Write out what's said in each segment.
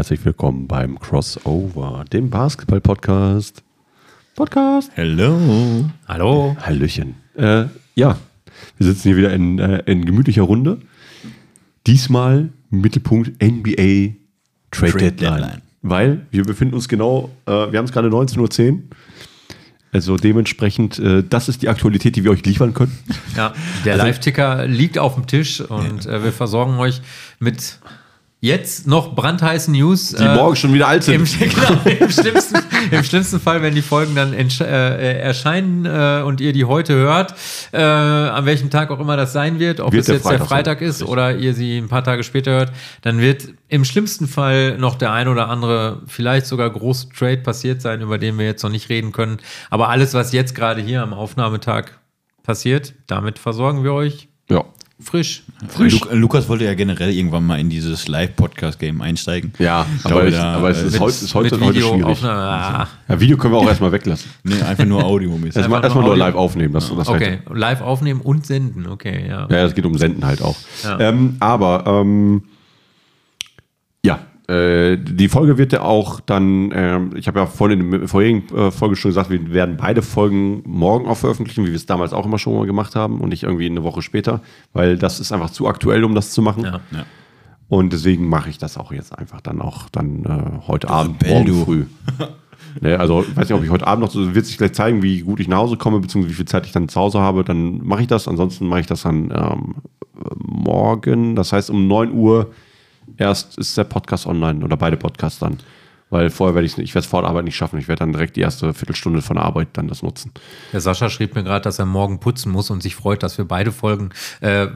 herzlich willkommen beim Crossover, dem Basketball-Podcast. Podcast. Hello. Hallo. Hallöchen. Äh, ja, wir sitzen hier wieder in, äh, in gemütlicher Runde. Diesmal Mittelpunkt NBA Trade, Trade Deadline. Deadline. Weil wir befinden uns genau, äh, wir haben es gerade 19.10 Uhr. Also dementsprechend, äh, das ist die Aktualität, die wir euch liefern können. Ja, der Live-Ticker liegt auf dem Tisch und äh, wir versorgen euch mit jetzt noch brandheißen News. Die morgen schon wieder alt Im, sind. genau, im, schlimmsten, Im schlimmsten Fall, wenn die Folgen dann entsch- äh, erscheinen äh, und ihr die heute hört, äh, an welchem Tag auch immer das sein wird, ob Wird es der jetzt der Freitag Freitag sein, ist oder ihr sie ein paar Tage später hört, dann wird im schlimmsten Fall noch der ein oder andere, vielleicht sogar große Trade passiert sein, über den wir jetzt noch nicht reden können. Aber alles, was jetzt gerade hier am Aufnahmetag passiert, damit versorgen wir euch Ja. Frisch. Frisch. Lukas wollte ja generell irgendwann mal in dieses Live-Podcast-Game einsteigen. Ja, aber, ich, da, aber es äh, ist, mit- heute, ist heute, heute Video schwierig. Ah, Ja, Video können wir auch erstmal weglassen. Nee, einfach nur Audio-mäßig. Erstmal, erstmal nur nur Audio. live aufnehmen. Das, das okay, reicht. live aufnehmen und senden, okay, ja. Ja, es geht um Senden halt auch. Ja. Ähm, aber ähm, äh, die Folge wird ja auch dann, ähm, ich habe ja vorhin in der vorherigen äh, Folge schon gesagt, wir werden beide Folgen morgen auch veröffentlichen, wie wir es damals auch immer schon mal gemacht haben und nicht irgendwie eine Woche später, weil das ist einfach zu aktuell, um das zu machen. Ja. Ja. Und deswegen mache ich das auch jetzt einfach dann auch dann äh, heute Abend, Rebell, morgen du. früh. ne, also ich weiß nicht, ob ich heute Abend noch, so wird sich gleich zeigen, wie gut ich nach Hause komme, beziehungsweise wie viel Zeit ich dann zu Hause habe, dann mache ich das. Ansonsten mache ich das dann ähm, morgen, das heißt um 9 Uhr erst ist der Podcast online oder beide Podcasts dann. Weil vorher werde ich es nicht, ich werde es vor der Arbeit nicht schaffen. Ich werde dann direkt die erste Viertelstunde von der Arbeit dann das nutzen. Der Sascha schrieb mir gerade, dass er morgen putzen muss und sich freut, dass wir beide Folgen äh,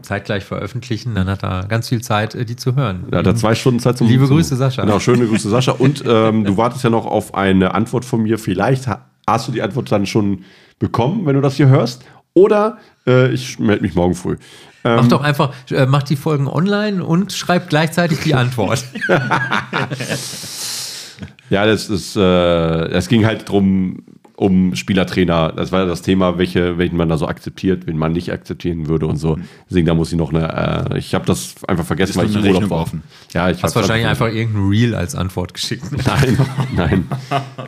zeitgleich veröffentlichen. Dann hat er ganz viel Zeit, äh, die zu hören. Da hat er zwei Stunden Zeit zum Liebe zum- Grüße, Sascha. Genau, schöne Grüße, Sascha. Und ähm, du wartest ja noch auf eine Antwort von mir. Vielleicht ha- hast du die Antwort dann schon bekommen, wenn du das hier hörst. Oder äh, ich melde mich morgen früh. Ähm, Mach doch einfach, äh, mach die Folgen online und schreib gleichzeitig die Antwort. Ja, das ist, äh, es ging halt drum um Spielertrainer. Das war das Thema, welche, welchen man da so akzeptiert, wen man nicht akzeptieren würde und so. Deswegen da muss ich noch eine. Äh, ich habe das einfach vergessen, weil ich im Urlaub war. offen. Ja, ich Hast wahrscheinlich einfach irgendein Reel als Antwort geschickt. Nein, nein.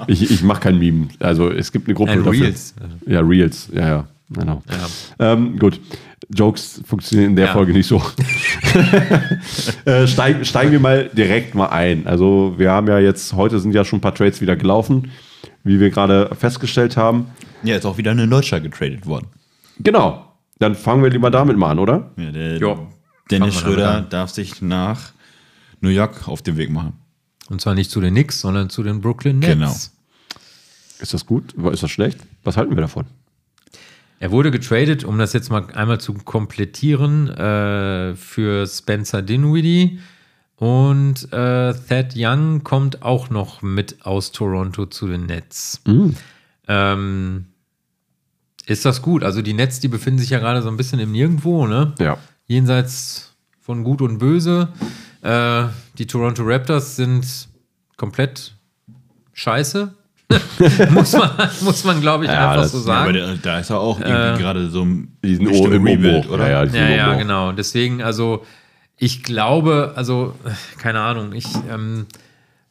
Ich, ich mache kein Meme. Also es gibt eine Gruppe dafür. Reels. Ja, Reels. Ja, ja. Genau. Ja. Ähm, gut. Jokes funktionieren in der Ja. Folge nicht so. äh, steigen, steigen wir mal direkt mal ein. Also wir haben ja jetzt, heute sind ja schon ein paar Trades wieder gelaufen, wie wir gerade festgestellt haben. Ja, ist auch wieder eine Deutscher getradet worden. Genau. Dann fangen wir lieber damit mal an, oder? Ja, der Jo. Dennis Schröder darf sich nach New York auf den Weg machen. Und zwar nicht zu den Knicks, sondern zu den Brooklyn Nets. Genau. Ist das gut? Ist das schlecht? Was halten wir davon? Er wurde getradet, um das jetzt mal einmal zu komplettieren, äh, für Spencer Dinwiddie. Und äh, Thad Young kommt auch noch mit aus Toronto zu den Nets. Ähm, ist das gut? Also die Nets, die befinden sich ja gerade so ein bisschen im Nirgendwo, ne? Ja. Jenseits von Gut und Böse. Äh, die Toronto Raptors sind komplett scheiße. muss man, muss man glaube ich, Ja, einfach das- so ja, sagen. aber der, da ist er auch irgendwie gerade so im Die sind Richtung Rebuild, oder? Ja, ja, Ja, ja, genau. Deswegen, also ich glaube, also keine Ahnung, ich ähm,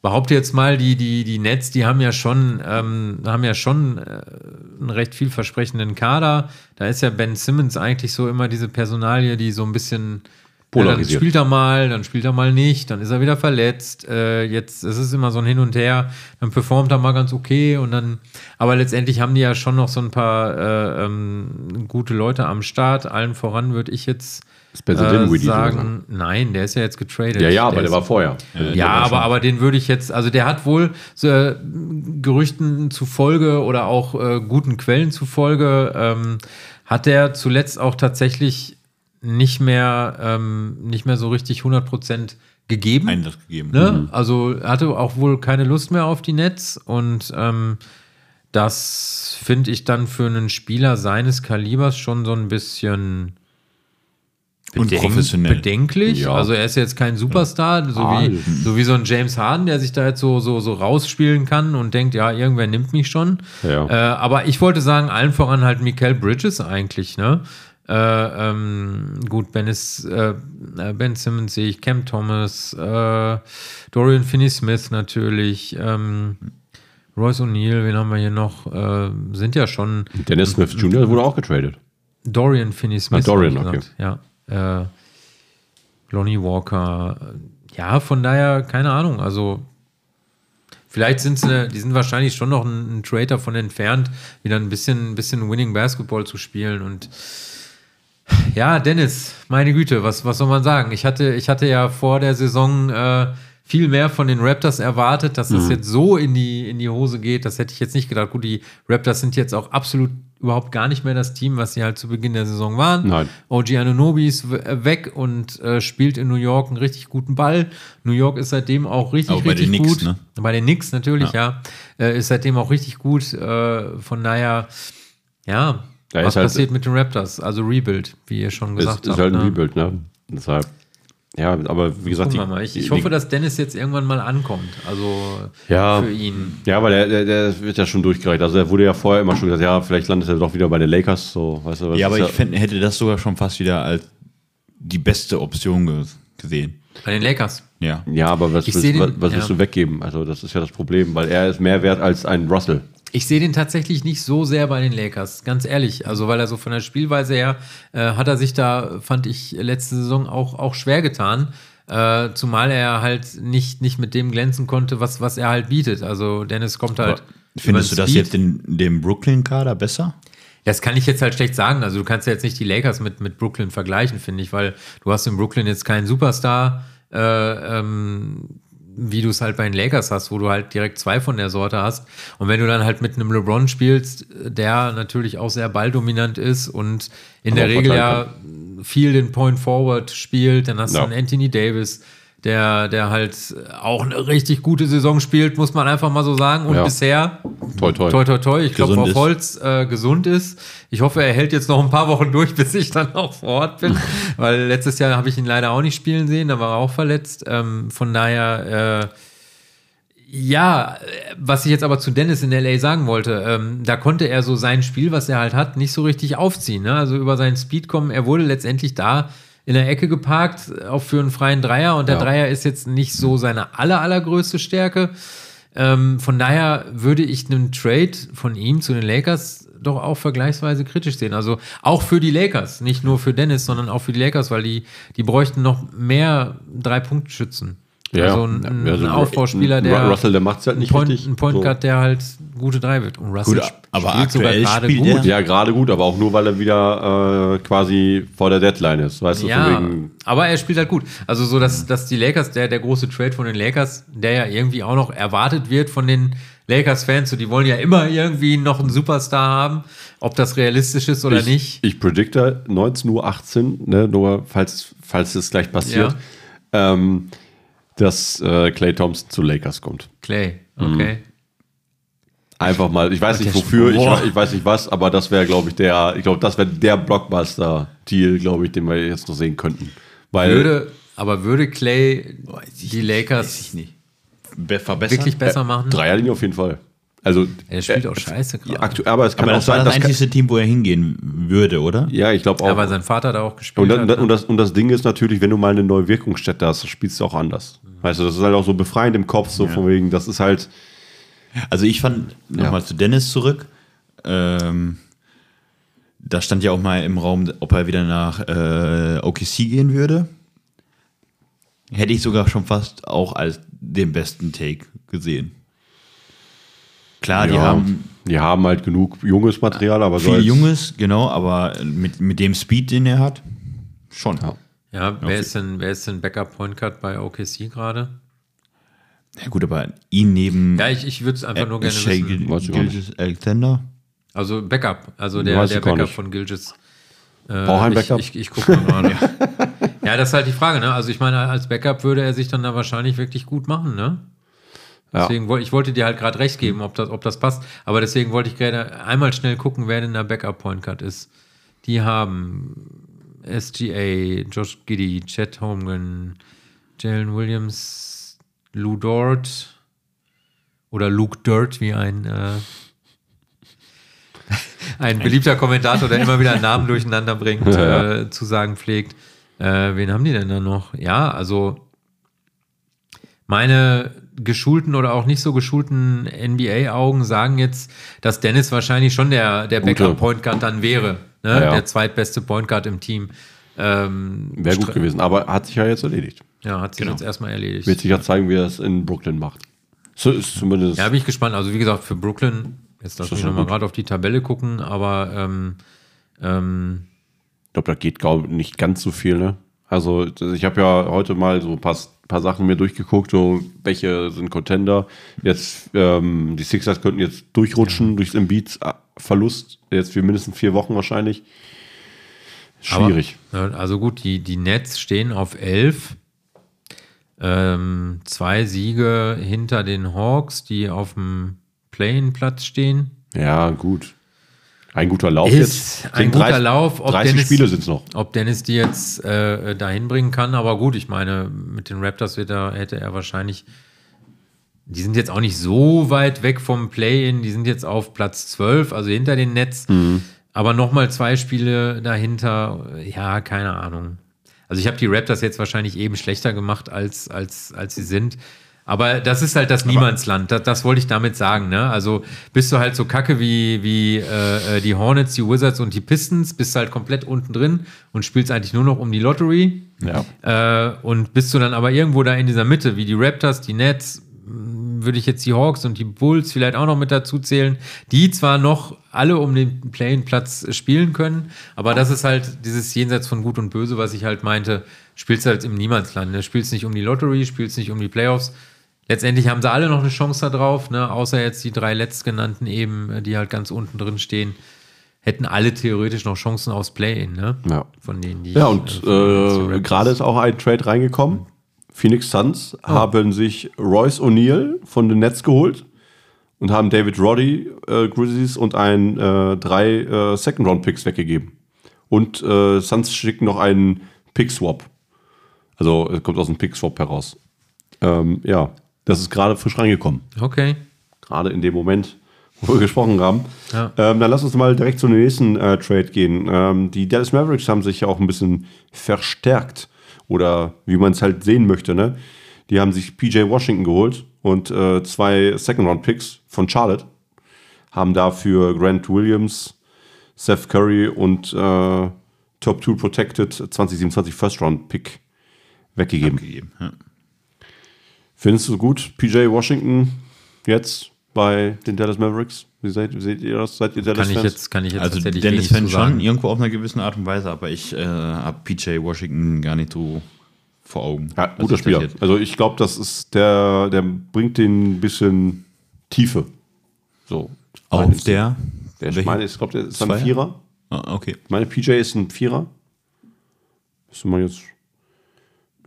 behaupte jetzt mal, die, die, die Nets, die haben ja schon, ähm, haben ja schon äh, einen recht vielversprechenden Kader. Da ist ja Ben Simmons eigentlich so immer diese Personalie, die so ein bisschen ja, dann Polarisiert. spielt er mal, dann spielt er mal nicht, dann ist er wieder verletzt. Äh, jetzt es ist immer so ein Hin und Her. Dann performt er mal ganz okay und dann. Aber letztendlich haben die ja schon noch so ein paar äh, ähm, gute Leute am Start. Allen voran würde ich jetzt Spencer äh, sagen, nein, der ist ja jetzt getradet. Ja, ja, aber der ist, war vorher. ja, aber, aber den würde ich jetzt, also der hat wohl so, äh, Gerüchten zufolge oder auch äh, guten Quellen zufolge, ähm, hat der zuletzt auch tatsächlich nicht mehr, ähm, nicht mehr so richtig 100% gegeben. Einsatz gegeben. Ne? Also er hatte auch wohl keine Lust mehr auf die Netz und ähm, das finde ich dann für einen Spieler seines Kalibers schon so ein bisschen Unprofessionell. bedenklich. Ja. Also er ist jetzt kein Superstar, so, Ah, wie, so wie so ein James Harden, der sich da jetzt so, so, so rausspielen kann und denkt, ja, irgendwer nimmt mich schon. Ja. Äh, aber ich wollte sagen, allen voran halt Mikael Bridges eigentlich, ne? Äh, ähm, gut, Ben, ist, äh, äh, ben Simmons sehe ich, Cam Thomas, äh, Dorian Finney-Smith natürlich, ähm, Royce O'Neill, wen haben wir hier noch? Äh, sind ja schon Dennis Smith Jr. wurde auch getradet. Dorian Finney-Smith. Ah, Dorian, gesagt. Ja. Äh, Lonnie Walker. Ja, von daher, keine Ahnung. Also, vielleicht sind sie, die sind wahrscheinlich schon noch ein, ein Trade davon entfernt, wieder ein bisschen, ein bisschen Winning Basketball zu spielen. Und ja, Dennis, meine Güte, was, was soll man sagen? Ich hatte, ich hatte ja vor der Saison äh, viel mehr von den Raptors erwartet, dass das jetzt so in die, in die Hose geht. Das hätte ich jetzt nicht gedacht. Gut, die Raptors sind jetzt auch absolut überhaupt gar nicht mehr das Team, was sie halt zu Beginn der Saison waren. Nein. OG Anunobi ist äh, weg und äh, spielt in New York einen richtig guten Ball. New York ist seitdem auch richtig, Auch bei richtig den Knicks, gut. ne? Bei den Knicks natürlich, ja. Äh, ist seitdem auch richtig gut. Äh, von daher, ja, Ja, was ist halt- passiert mit den Raptors? Also Rebuild, wie ihr schon Ist, gesagt ist habt. halt ein ne? Rebuild, ne? Deshalb. Ja, aber wie gesagt, Gucken wir mal. Ich, ich die- hoffe, dass Dennis jetzt irgendwann mal ankommt. Also Ja. für ihn. Ja, weil der, der, der wird ja schon durchgereicht. Also er wurde ja vorher immer schon gesagt, ja, vielleicht landet er doch wieder bei den Lakers. So, weißt du, was Ja, ist aber ich fänd, hätte das sogar schon fast wieder als die beste Option ge gesehen. Bei den Lakers. Ja. Ja, aber was, willst, den- was, was willst ja. du weggeben? Also das ist ja das Problem, weil er ist mehr wert als ein Russell. Ich sehe den tatsächlich nicht so sehr bei den Lakers, ganz ehrlich. Also, weil er so von der Spielweise her, äh, hat er sich da, fand ich, letzte Saison auch, auch schwer getan. Äh, zumal er halt nicht, nicht mit dem glänzen konnte, was, was er halt bietet. Also, Dennis kommt halt. Findest du das jetzt in dem Brooklyn-Kader besser? Das kann ich jetzt halt schlecht sagen. Also du kannst ja jetzt nicht die Lakers mit, mit Brooklyn vergleichen, finde ich, weil du hast in Brooklyn jetzt keinen Superstar, äh, ähm, wie du es halt bei den Lakers hast, wo du halt direkt zwei von der Sorte hast. Und wenn du dann halt mit einem LeBron spielst, der natürlich auch sehr balldominant ist und in Aber der Regel ja viel den Point Forward spielt, dann hast Ja. du einen Anthony Davis, der, der halt auch eine richtig gute Saison spielt, muss man einfach mal so sagen. Und Ja. bisher Toi, toi. Toi, toi, toi. Ich glaube, auf. Holz äh, gesund ist. Ich hoffe, er hält jetzt noch ein paar Wochen durch, bis ich dann auch vor Ort bin. Weil letztes Jahr habe ich ihn leider auch nicht spielen sehen, da war er auch verletzt. Ähm, von daher, äh, ja, was ich jetzt aber zu Dennis in LA sagen wollte, ähm, da konnte er so sein Spiel, was er halt hat, nicht so richtig aufziehen. Ne? Also über seinen Speed kommen. Er wurde letztendlich da in der Ecke geparkt, auch für einen freien Dreier. Und der Ja. Dreier ist jetzt nicht so seine aller, allergrößte Stärke. Ähm, von daher würde ich einen Trade von ihm zu den Lakers doch auch vergleichsweise kritisch sehen. Also auch für die Lakers, nicht nur für Dennis, sondern auch für die Lakers, weil die, die bräuchten noch mehr Drei-Punkt-Schützen. Also ein, ein, also ein Aufbauspieler, der Russell, der macht es halt nicht Point, richtig. ein Point So. Guard, der halt gute drei wird. Und Russell Gut, aber spielt sogar gerade spielt gut. er- Ja, gerade gut, aber auch nur, weil er wieder äh, quasi vor der Deadline ist. Weißt du, Ja, von wegen, aber er spielt halt gut. Also so, dass, dass die Lakers, der, der große Trade von den Lakers, der ja irgendwie auch noch erwartet wird von den Lakers-Fans, so die wollen ja immer irgendwie noch einen Superstar haben, ob das realistisch ist oder ich, nicht. Ich predikte 19.18 Uhr, ne, nur falls, falls es gleich passiert, ähm, dass äh, Clay Thompson zu Lakers kommt. Clay, okay. Einfach mal, ich weiß Ach, nicht wofür, ich, ich weiß nicht was, aber das wäre, glaube ich, der, ich glaube, das wäre der Blockbuster-Deal, glaube ich, den wir jetzt noch sehen könnten. Weil Würde, aber würde Clay die Lakers Weiß ich nicht. Be verbessern? wirklich besser machen? Dreierlinie auf jeden Fall. Also, Er spielt äh, auch scheiße gerade. aktuell, aber es kann Aber auch das war sein, das dass einzige Team, wo er hingehen würde, oder? ja, ich glaube auch. Ja, weil sein Vater da auch gespielt Und, hat. das, ne? und, das, und das Ding ist natürlich, wenn du mal eine neue Wirkungsstätte hast, spielst du auch anders. Weißt du, das ist halt auch so befreiend im Kopf, so von wegen, das ist halt, Also ich fand, nochmal zu Dennis zurück, ähm, da stand ja auch mal im Raum, ob er wieder nach äh, OKC gehen würde. Hätte ich sogar schon fast auch als den besten Take gesehen. Klar, die ja, haben die haben halt genug junges Material, aber so viel Junges, genau, aber mit, mit dem Speed, den er hat, schon. Ja. Ja, wer ist denn, wer ist denn Backup Point Guard bei OKC gerade? Ja gut, aber ihn neben Ja, ich, ich würde es einfach nur gerne Shea wissen. Gilgeous Alexander. Also Backup, also der, Weiß der ich gar Backup nicht. von Gilgis. Äh, Braucht ein ich, Backup? Ich, ich gucke mal gerade. ja, das ist halt die Frage, ne? Also ich meine, als Backup würde er sich dann da wahrscheinlich wirklich gut machen, ne? Ja. Deswegen wollte ich wollte dir halt gerade recht geben, ob das, ob das passt. Aber deswegen wollte ich gerade einmal schnell gucken, wer denn der Backup Point Guard ist. Die haben SGA, Josh Giddy, Chet Holmgren, Jalen Williams, Lou Dort oder Luke Dirt, wie ein äh, ein beliebter Kommentator, der immer wieder Namen durcheinander bringt, Ja, äh, zu sagen pflegt. Äh, wen haben die denn da noch? Ja, also meine geschulten oder auch nicht so geschulten NBA-Augen sagen jetzt, dass Dennis wahrscheinlich schon der, der. Backup-Point Guard dann wäre. Ne? Ja, ja. Der zweitbeste Point Guard im Team. Ähm, Wäre gut gewesen, aber hat sich ja jetzt erledigt. Ja, hat sich Genau. jetzt erstmal erledigt. Wird sich ja zeigen, wie er es in Brooklyn macht. So ist zumindest. Ja, bin ich gespannt. Also wie gesagt, für Brooklyn, jetzt lass mich nochmal gerade auf die Tabelle gucken, aber ähm, ähm, Ich glaube, da geht glaub, nicht ganz so viel, ne? Also, ich habe ja heute mal so ein paar, paar Sachen mir durchgeguckt, so welche sind Contender. Jetzt, ähm, die Sixers könnten jetzt durchrutschen durchs Embiid-Verlust, jetzt für mindestens vier Wochen wahrscheinlich. Schwierig. Aber, ja, also gut, die, die Nets stehen auf 11. Ähm, zwei Siege hinter den Hawks, die auf dem Play-in-Platz stehen. ja, gut. Ein guter Lauf Ist jetzt. ein guter 30 Lauf. Ob 30 Dennis, Spiele sind es noch. Ob Dennis die jetzt äh, dahin bringen kann, aber gut, ich meine, mit den Raptors wird er, hätte er wahrscheinlich. Die sind jetzt auch nicht so weit weg vom Play-In, die sind jetzt auf Platz 12, also hinter den Nets. Mhm. Aber nochmal zwei Spiele dahinter, ja, keine Ahnung. Also ich habe die Raptors jetzt wahrscheinlich eben schlechter gemacht, als, als, als sie sind. Aber das ist halt das Niemandsland. Das, das wollte ich damit sagen. Ne? Also bist du halt so kacke wie, wie äh, äh, die Hornets, die Wizards und die Pistons, bist halt komplett unten drin und spielst eigentlich nur noch um die Lottery. Ja. Äh, und bist du dann aber irgendwo da in dieser Mitte, wie die Raptors, die Nets, mh, würde ich jetzt die Hawks und die Bulls vielleicht auch noch mit dazu zählen, die zwar noch alle um den Play-in-Platz spielen können, aber das ist halt dieses Jenseits von Gut und Böse, was ich halt meinte, spielst halt im Niemandsland. Ne? Spielst nicht um die Lottery, spielst nicht um die Playoffs. Letztendlich haben sie alle noch eine Chance da drauf, ne? außer jetzt die drei letztgenannten eben, äh, die halt ganz unten drin stehen. Hätten alle theoretisch noch Chancen aufs Play-In, ne? Ja. Von denen, die Ja, und äh, äh, gerade ist auch ein Trade reingekommen. Phoenix Suns Oh. haben sich Royce O'Neal von den Nets geholt und haben David Roddy, äh, Grizzlies und ein äh, drei Second-Round-Picks weggegeben. Und Suns schicken noch einen Pick-Swap. Also es kommt aus dem Pick-Swap heraus. Ähm, ja, das ist gerade frisch reingekommen. Okay. Gerade in dem Moment, wo wir gesprochen haben. Ja. Ähm, dann lass uns mal direkt zu dem nächsten äh, Trade gehen. Ähm, die Dallas Mavericks haben sich ja auch ein bisschen verstärkt. Oder wie man es halt sehen möchte, ne? Die haben sich PJ Washington geholt und äh, zwei Second-Round-Picks von Charlotte. Haben dafür Grant Williams, Seth Curry und äh, Top 2 Protected 2027 First-Round-Pick weggegeben. gegeben. Ja. Findest du gut, PJ Washington jetzt bei den Dallas Mavericks? Wie seht, wie seht ihr das? Seid ihr Kann ich jetzt, kann ich jetzt Also tatsächlich Dennis wenig Fan zu sagen. schon, irgendwo auf einer gewissen Art und Weise, aber ich äh, habe PJ Washington gar nicht so vor Augen. Ja, guter Spieler. Also ich glaube, das ist der, der bringt den ein bisschen Tiefe. So. Auf Meine- der? der ich meine, ich glaube, der ist ein? Vierer. Ah, okay. Ich meine, PJ ist ein Vierer. Müssen wir jetzt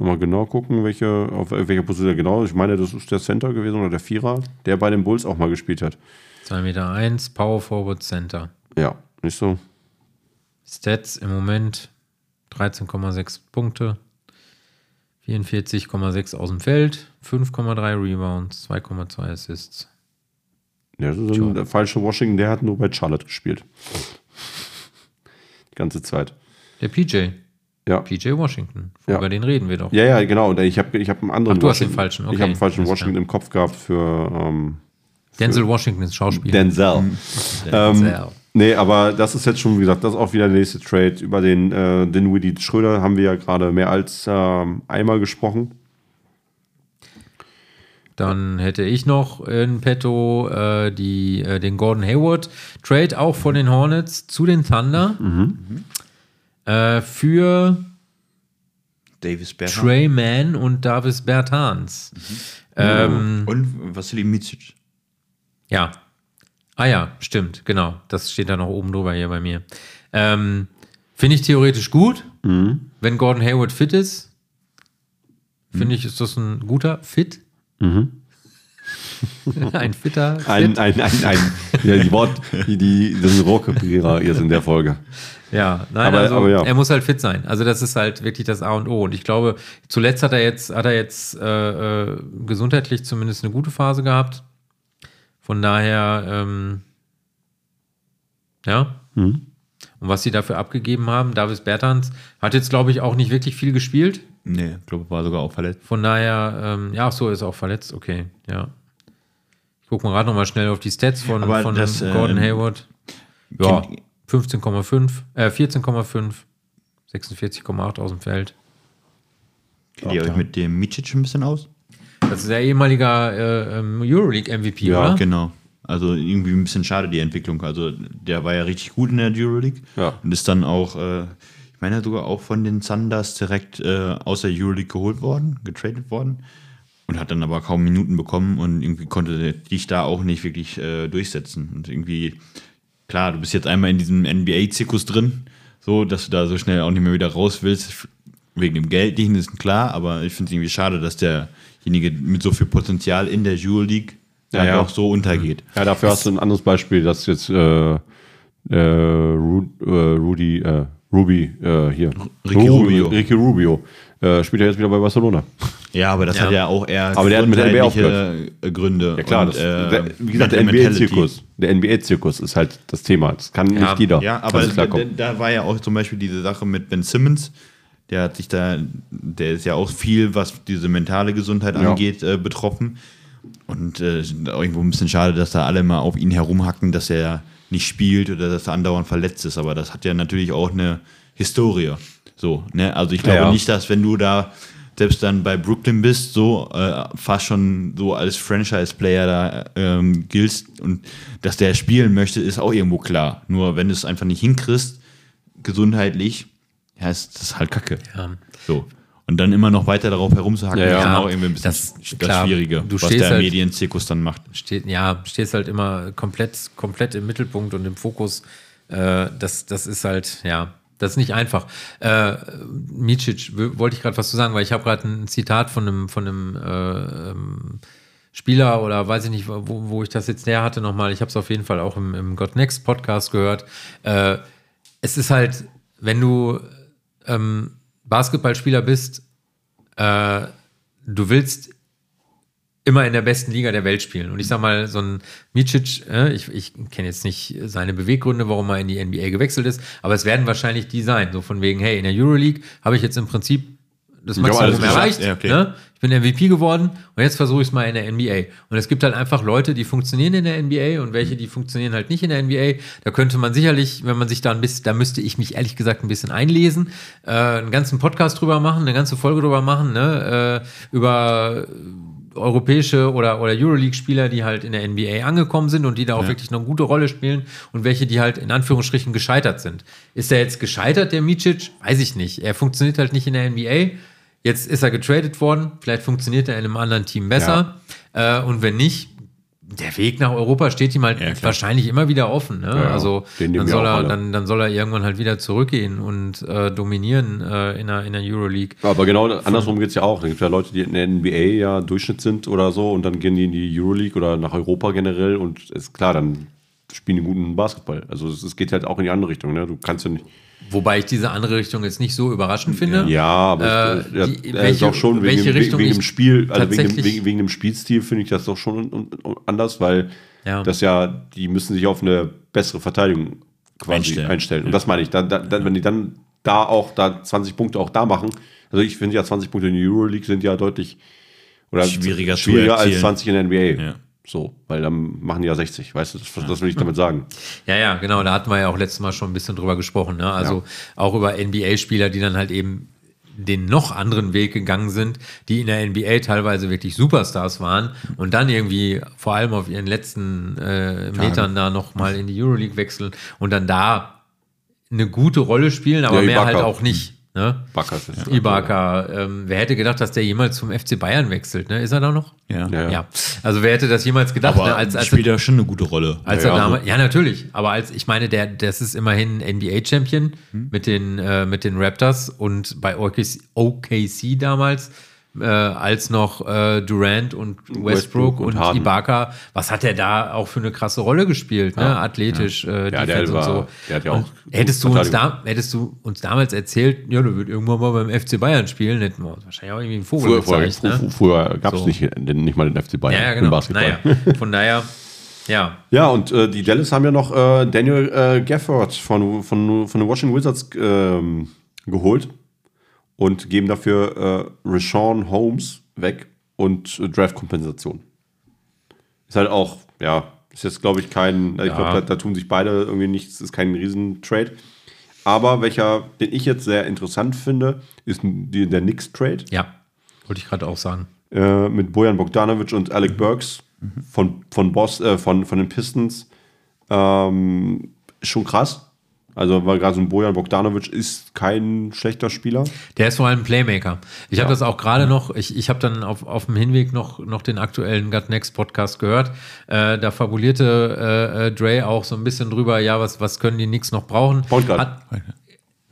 nochmal genau gucken, welche, auf welcher Position genau ist. Ich meine, das ist der Center gewesen oder der Vierer, der bei den Bulls auch mal gespielt hat. 2 Meter 1, Power Forward Center. Ja, nicht so. Stats im Moment 13,6 Punkte, 44,6 aus dem Feld, 5,3 Rebounds, 2,2 Assists. Ja, das ist ein, der falsche Washington, der hat nur bei Charlotte gespielt. Die ganze Zeit. Der PJ, Ja. PJ Washington, Ja. über den reden wir doch. Ja, ja, genau. Ich habe ich hab einen anderen Ach, du hast den Washington- falschen, Ich okay. habe einen falschen Washington im Kopf gehabt für ähm, Denzel Washington ist Schauspieler. Denzel. Denzel. Ähm, nee, aber das ist jetzt schon, wie gesagt, das ist auch wieder der nächste Trade. Über den äh, Dinwiddie Schröder haben wir ja gerade mehr als ähm, einmal gesprochen. Dann hätte ich noch in petto äh, die, äh, den Gordon Hayward Trade auch von den Hornets zu den Thunder äh, für Davis Berger. Trey Mann und Davis Bertans. Ähm, Und Vassili Micic. Ja. Ah ja, stimmt, genau. Das steht da noch oben drüber hier bei mir. Ähm, Finde ich theoretisch gut, wenn Gordon Hayward fit ist. Finde ich, ist das ein guter Fit. ein fitter Fit. Ein, ein, ein, ein, ja, die Wort, die, die das sind Rohrkrepierer jetzt in der Folge. Ja, nein, Aber- also aber ja. er muss halt fit sein. Also das ist halt wirklich das A und O. Und ich glaube, zuletzt hat er jetzt, hat er jetzt äh, äh, gesundheitlich zumindest eine gute Phase gehabt. Von daher, ähm, ja, Und was sie dafür abgegeben haben, Davis Bertans hat jetzt, glaube ich, auch nicht wirklich viel gespielt. Nee, ich glaube, war sogar auch verletzt. Von daher, ähm, ja, ach so, ist auch verletzt, okay, ja. Ich gucke mal gerade nochmal schnell auf die Stats von, Aber von das, Gordon ähm, Hayward. Ja, Kennt- 15,5, äh, 14,5, 46,8 aus dem Feld. Kennt ihr euch mit dem Micic ein bisschen aus? Das ist der ehemaliger äh, ähm, Euroleague-MVP, Ja, oder? Genau. Also irgendwie ein bisschen schade, die Entwicklung. Also der war ja richtig gut in der Euroleague Ja. und ist dann auch, äh, ich meine sogar auch von den Thunders direkt äh, aus der Euroleague geholt worden, getradet worden und hat dann aber kaum Minuten bekommen und irgendwie konnte dich da auch nicht wirklich äh, durchsetzen. Und irgendwie, klar, du bist jetzt einmal in diesem NBA-Zirkus drin, so, dass du da so schnell auch nicht mehr wieder raus willst. Wegen dem Geldlichen ist klar, aber ich finde es irgendwie schade, dass derjenige mit so viel Potenzial in der Euroleague Ja, dann ja. auch so untergeht. Ja, dafür hast du ein anderes Beispiel, dass jetzt äh, äh, Ru äh, Rudy, äh, Ruby, äh, hier. Ricky Rubio. Ricky Rubio. Äh, spielt er jetzt wieder bei Barcelona. Ja, aber das Ja. hat ja auch eher Aber der hat mit der NBA Gründe. Ja klar, und, das, äh, der, wie gesagt, der NBA-Zirkus. Der NBA-Zirkus ist halt das Thema. Das kann Ja. nicht jeder. Ja, aber da, da war ja auch zum Beispiel diese Sache mit Ben Simmons. Der hat sich da, der ist ja auch viel, was diese mentale Gesundheit Ja. angeht, äh, betroffen. Und äh, irgendwo ein bisschen schade, dass da alle mal auf ihn herumhacken, dass er nicht spielt oder dass er andauernd verletzt ist. Aber das hat ja natürlich auch eine Historie. So, ne? Also ich glaube Ja, nicht, dass wenn du da selbst dann bei Brooklyn bist, so äh, fast schon so als Franchise-Player da ähm, giltst und dass der spielen möchte, ist auch irgendwo klar. Nur wenn du es einfach nicht hinkriegst, gesundheitlich, ja, ist das halt Kacke. Ja. So. Und dann immer noch weiter darauf herumzuhacken, Ja, ja. ist auch irgendwie ein bisschen Das- das, klar, Schwierige, du was der halt- Medienzirkus dann macht. Steht, ja, stehst halt immer komplett, komplett im Mittelpunkt und im Fokus. Äh, das, das ist halt, ja, das ist nicht einfach. Äh, Micic, wollte ich gerade was zu sagen, weil ich habe gerade ein Zitat von einem, von einem äh, ähm, Spieler oder weiß ich nicht, wo, wo ich das jetzt näher hatte nochmal. Ich habe es auf jeden Fall auch im, im Got Next Podcast gehört. Äh, es ist halt, wenn du ähm, Basketballspieler bist, äh, du willst immer in der besten Liga der Welt spielen. Und ich sag mal, so ein Micic, äh, ich, ich kenne jetzt nicht seine Beweggründe, warum er in die NBA gewechselt ist, aber es werden wahrscheinlich die sein. So von wegen, hey, in der Euroleague habe ich jetzt im Prinzip das Maximum erreicht. Ja, okay. ne? Ich bin MVP geworden und jetzt versuche ich es mal in der NBA. Und es gibt halt einfach Leute, die funktionieren in der NBA und welche, die funktionieren halt nicht in der NBA. Da könnte man sicherlich, wenn man sich da ein bisschen, da müsste ich mich ehrlich gesagt ein bisschen einlesen, äh, einen ganzen Podcast drüber machen, eine ganze Folge drüber machen, ne? äh, über europäische oder, oder Euroleague-Spieler, die halt in der NBA angekommen sind und die da auch wirklich eine gute Rolle spielen und welche, die halt in Anführungsstrichen gescheitert sind. Ist er jetzt gescheitert, der Micic? Weiß ich nicht. Er funktioniert halt nicht in der NBA. Jetzt ist er getradet worden. Vielleicht funktioniert er in einem anderen Team besser. Äh, und wenn nicht, der Weg nach Europa steht ihm halt Ja, wahrscheinlich immer wieder offen. Ne? ja. also dann soll, er, dann, dann soll er irgendwann halt wieder zurückgehen und äh, dominieren äh, in, der, in der Euroleague. Aber genau andersrum geht es ja auch. Da gibt es ja Leute, die in der NBA ja Durchschnitt sind oder so und dann gehen die in die Euroleague oder nach Europa generell und ist klar, dann spielen die guten Basketball. Also es, es geht halt auch in die andere Richtung. Ne? Du kannst ja nicht. Wobei ich diese andere Richtung jetzt nicht so überraschend finde. Ja, aber Äh, ich, ja, die- äh, welche- ist auch schon wegen, welche dem- Richtung wegen, wegen dem Spiel, also wegen dem, wegen, wegen dem Spielstil finde ich das doch schon un- un- anders, weil Ja. das ja, die müssen sich auf eine bessere Verteidigung quasi einstellen. Einstellen. Und das meine ich. Dann, dann, dann, wenn die dann da auch da 20 Punkte auch da machen, also ich finde ja 20 Punkte in der Euroleague sind ja deutlich oder Schwieriger zu schwieriger als erzielen. 20 in der NBA. Ja. So, weil dann machen die ja 60, weißt du, das, das will ich damit sagen. Ja, ja, genau. Da hatten wir ja auch letztes Mal schon ein bisschen drüber gesprochen. Ne? Also auch über NBA-Spieler, die dann halt eben den noch anderen Weg gegangen sind, die in der NBA teilweise wirklich Superstars waren und dann irgendwie vor allem auf ihren letzten äh, Metern da nochmal in die Euroleague wechseln und dann da eine gute Rolle spielen, aber Ja, mehr halt auch nicht. Ne? Backers ist Ibaka, ähm, wer hätte gedacht, dass der jemals zum FC Bayern wechselt? Ne? Ist er da noch? Ja. Ja, Ja. Also wer hätte das jemals gedacht? Aber ne? als, als, spielt ja schon eine gute Rolle. als Ja, er ja, damals, ja natürlich, aber als ich meine, der, das ist immerhin NBA-Champion mit den äh, mit den Raptors und bei OKC, OKC damals äh, als noch äh, Durant und Westbrook, Westbrook und und. Ibaka, was hat er da auch für eine krasse Rolle gespielt, ne? Athletisch, Äh, Ja, der Defense war- und so. der hat ja auch Und hättest du uns da, hättest du uns damals erzählt, ja, du würdest irgendwann mal beim FC Bayern spielen, hätten wir wahrscheinlich auch irgendwie einen Vogel Früher, ne? früher, gab es So. nicht, nicht mal den FC Bayern Ja, ja, im genau. Basketball. Naja, von daher, Ja. Ja, und äh, die Dallas haben ja noch äh, Daniel äh, Gafford von, von, von den Washington Wizards ähm, geholt und geben dafür äh, Rashawn Holmes weg und äh, Draft-Kompensation. Ist halt auch, ja, ist jetzt, glaube ich, kein, ich Ja. glaube, da, da tun sich beide irgendwie nichts, ist kein Riesentrade. Aber welcher, den ich jetzt sehr interessant finde, ist die, der Knicks-Trade Ja. Wollte ich gerade auch sagen. äh, mit Bojan Bogdanovic und Alec Burks von, von, Boss, äh, von, von den Pistons. Ähm, schon krass. Also, weil gerade so ein Bojan Bogdanovic ist kein schlechter Spieler. Der ist vor allem ein Playmaker. Ich habe das auch gerade noch, ich, ich habe dann auf, auf dem Hinweg noch, noch den aktuellen Gut Next Podcast gehört. Äh, da fabulierte äh, äh, Dre auch so ein bisschen drüber, ja, was, was können die Knicks noch brauchen? Point Guard. Hat,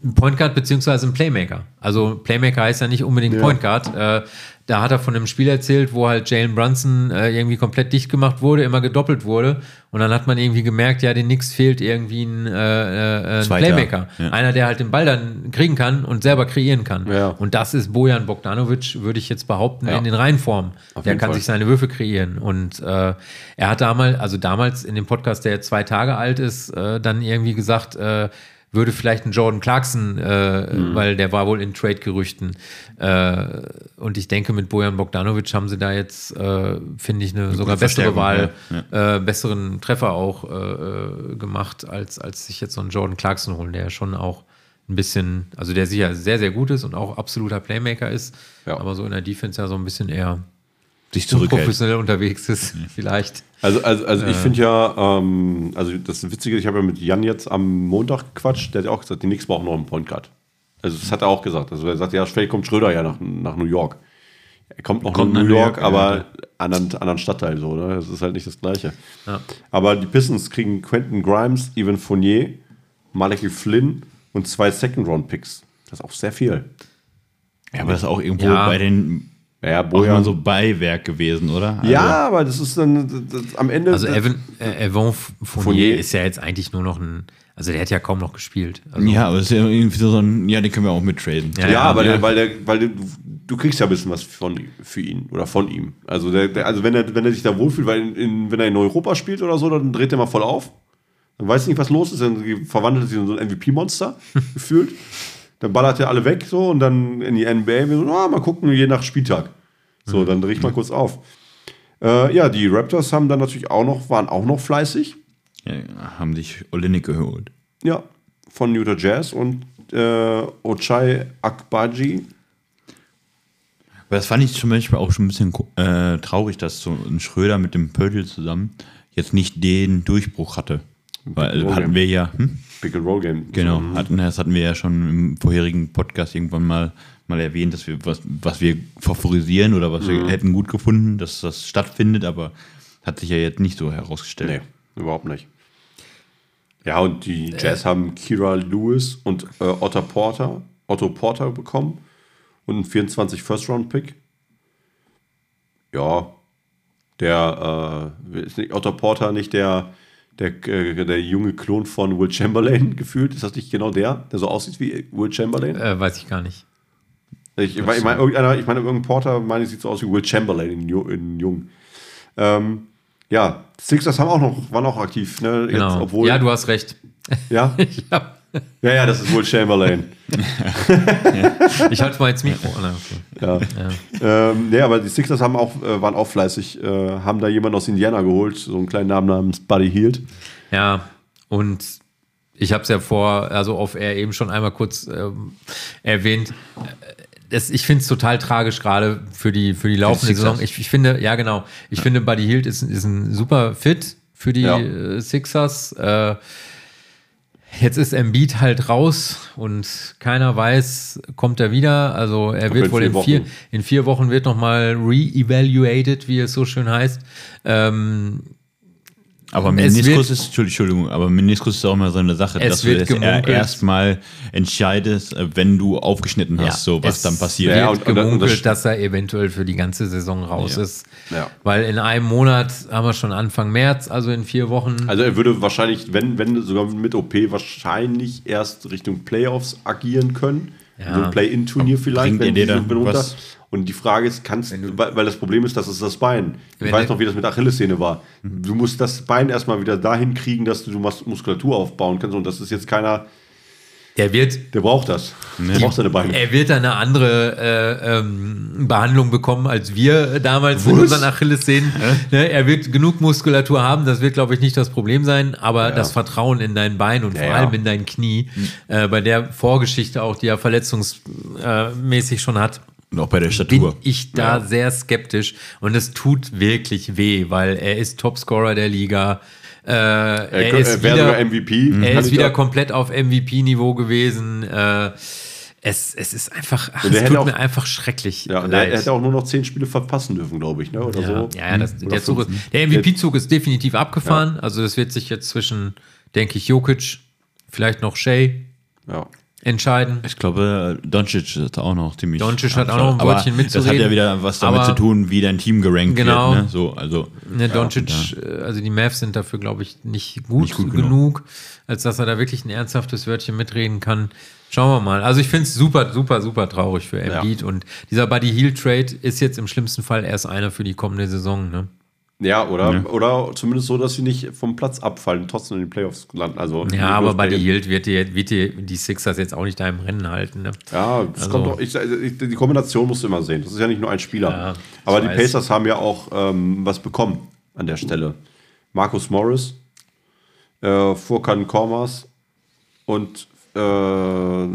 ein Point Guard beziehungsweise ein Playmaker. Also Playmaker heißt ja nicht unbedingt Ja. Point Guard. Äh, da hat er von einem Spiel erzählt, wo halt Jalen Brunson äh, irgendwie komplett dicht gemacht wurde, immer gedoppelt wurde. Und dann hat man irgendwie gemerkt, ja, den Knicks fehlt irgendwie ein, äh, äh, ein Playmaker. ja. Einer, der halt den Ball dann kriegen kann und selber kreieren kann. Ja. Und das ist Bojan Bogdanovic, würde ich jetzt behaupten, Ja. in den Reihenformen. Der kann Fall. sich seine Würfe kreieren. Und äh, er hat damals, also damals in dem Podcast, der jetzt zwei Tage alt ist, äh, dann irgendwie gesagt, äh, würde vielleicht ein Jordan Clarkson, äh, Mhm. weil der war wohl in Trade-Gerüchten. Äh, und ich denke, mit Bojan Bogdanovic haben sie da jetzt, äh, finde ich, eine sogar bessere Wahl, Äh, besseren Treffer auch äh, äh, gemacht, als, als sich jetzt so einen Jordan Clarkson holen, der schon auch ein bisschen, also der sicher sehr, sehr gut ist und auch absoluter Playmaker ist, Ja. aber so in der Defense ja so ein bisschen eher Sich zurückhält. professionell unterwegs ist, vielleicht. Also, also, also ich finde ja, ähm, also das Witzige, ich habe ja mit Jan jetzt am Montag gequatscht, der hat ja auch gesagt, die Knicks brauchen noch einen Point Guard. Also das hat er auch gesagt. Also er sagt, ja, vielleicht kommt Schröder ja nach, nach New York. Er kommt noch Kommt nach New New York, York, aber ja. anderen, anderen Stadtteil so, ne? Das ist halt nicht das Gleiche. Ja. Aber die Pistons kriegen Quentin Grimes, Evan Fournier, Malachi Flynn und zwei Second-Round-Picks. Das ist auch sehr viel. Ja, aber das ist auch irgendwo Ja. bei den Ja, Bojan Bojan so Beiwerk gewesen, oder? Also, Ja, aber das ist dann das, das, am Ende. Also das, Evan, äh, Evan Fournier, Fournier. ist ja jetzt eigentlich nur noch ein, also der hat ja kaum noch gespielt. Also, Ja, aber es ist ja irgendwie so ein, ja, den können wir auch mittraden. Ja, Ja, aber ja. Der, weil, der, weil der, du kriegst ja ein bisschen was von, für ihn oder von ihm. Also, der, der, also wenn, er, wenn er sich da wohlfühlt, weil in, in, wenn er in Europa spielt oder so, dann dreht er mal voll auf. Dann weiß nicht, was los ist, dann verwandelt er sich in so ein MVP-Monster gefühlt. Dann ballert er alle weg so und dann in die NBA. Wir so, ah, mal gucken, je nach Spieltag. So, dann dreh ich mal kurz auf. Äh, ja, die Raptors haben dann natürlich auch noch, waren auch noch fleißig. Ja, haben sich Olinik geholt. Ja, von Utah Jazz und äh, Ochai Akbaji Aber das fand ich zum Beispiel auch schon ein bisschen äh, traurig, dass so ein Schröder mit dem Pöttl zusammen jetzt nicht den Durchbruch hatte. Weil Roll hatten wir ja, hm? Pick and Roll Game. genau, hatten, das hatten wir ja schon im vorherigen Podcast irgendwann mal, mal erwähnt, dass wir was, was wir favorisieren oder was wir hätten gut gefunden, dass das stattfindet, aber hat sich ja jetzt nicht so herausgestellt. Nee, überhaupt nicht. Ja, und die Jazz haben Kira Lewis und äh, Otto Porter, Otto Porter bekommen und einen 24 First Round Pick. Ja, der äh, ist nicht Otto Porter nicht der der, äh, der junge Klon von Will Chamberlain gefühlt? Ist das nicht genau der, der so aussieht wie Will Chamberlain? äh, weiß ich gar nicht. Ich, ich meine, ich meine, irgendeiner, ich meine, irgendein Porter, meine ich, sieht so aus wie Will Chamberlain in, in Jung. Ähm, ja, Sixers haben auch noch, waren auch aktiv, ne? Jetzt, Genau. obwohl, ja, du hast recht. ja? ja. Ja, ja, das ist Will Chamberlain. Ich halte mal ins Mikro. Ah, okay. ja. Ähm, nee, aber die Sixers haben auch, äh, waren auch fleißig, äh, haben da jemanden aus Indiana geholt, so einen kleinen Namen namens Buddy Hield. Ja, und ich habe es ja vor, also auf Air eben schon einmal kurz ähm, erwähnt. Das, ich finde es total tragisch, gerade für die, für die laufende. Saison. Ich, ich finde, ja genau, ich finde, Buddy Hield ist, ist ein super Fit für die Ja. äh, Sixers. Äh, jetzt ist Embiid halt raus und keiner weiß, kommt er wieder. Also er wird in wohl vier in vier, Wochen. in vier Wochen wird nochmal re-evaluated, wie es so schön heißt. Ähm, Aber Meniskus wird- ist, Entschuldigung, aber Meniskus ist auch immer so eine Sache, Es dass du das erstmal entscheidest, äh, wenn du aufgeschnitten hast, Ja, so was dann passiert. Ja, wird und- gemunkelt, das- dass er eventuell für die ganze Saison raus Ja. ist. Ja. Weil in einem Monat haben wir schon Anfang März, also in vier Wochen. Also er würde wahrscheinlich, wenn, wenn sogar mit OP, wahrscheinlich erst Richtung Playoffs agieren können. Ja. So ein Play-In-Turnier vielleicht, Bringt dir die so runter. Und die Frage ist, kannst du, weil, weil das Problem ist, das ist das Bein. Ich Wenn weiß noch, wie das mit Achillessehne war. Du musst das Bein erstmal wieder dahin kriegen, dass du Mus- Muskulatur aufbauen kannst. Und das ist jetzt keiner, Der wird, der braucht das. Der braucht seine Beine. er wird eine andere äh, ähm, Behandlung bekommen als wir damals mit Was? unseren Achillessehnen. Ne, er wird genug Muskulatur haben, das wird, glaube ich, nicht das Problem sein, aber das Vertrauen in dein Bein und vor ja. allem in dein Knie, äh, bei der Vorgeschichte auch, die er verletzungsmäßig schon hat, Und auch bei der bin Statur. ich da sehr skeptisch und es tut wirklich weh, weil er ist Topscorer der Liga. Äh, er, Er, ist er wäre wieder, sogar MVP. er ist wieder komplett auf MVP-Niveau gewesen. Äh, es, es ist einfach, ach, es tut auch- mir einfach schrecklich Ja, er, leid. er hätte auch nur noch zehn Spiele verpassen dürfen, glaube ich, ne? Oder ja, so. ja, ja, das, Oder der, Zug ist, der MVP-Zug ist definitiv abgefahren. Also es wird sich jetzt zwischen, denke ich, Jokic, vielleicht noch Shea Ja. Entscheiden. Ich glaube, Doncic hat auch noch ziemlich. Doncic hat auch noch ein Wörtchen Das hat mitzureden. ja wieder was damit Aber- zu tun, wie dein Team gerankt Genau. wird. Ne? So, also, Ne, Doncic, äh, also die Mavs sind dafür, glaube ich, nicht gut, Nicht gut genug, genug. als dass er da wirklich ein ernsthaftes Wörtchen mitreden kann. Schauen wir mal. Also ich finde es super, super, super traurig für Embiid und dieser Buddy Heel Trade ist jetzt im schlimmsten Fall erst einer für die kommende Saison. Ne? Ja, oder, Ja. oder zumindest so, dass sie nicht vom Platz abfallen, trotzdem in den Playoffs landen. Also Ja, aber bei Buddy Hield wird die, wird die, die Sixers jetzt auch nicht da im Rennen halten. Ne? Ja, das Also- kommt doch, ich, ich, die Kombination musst du immer sehen. Das ist ja nicht nur ein Spieler. Ja, aber die weiß. Pacers haben ja auch ähm, was bekommen an der Stelle. Marcus Morris, äh, Furkan Kormas und äh,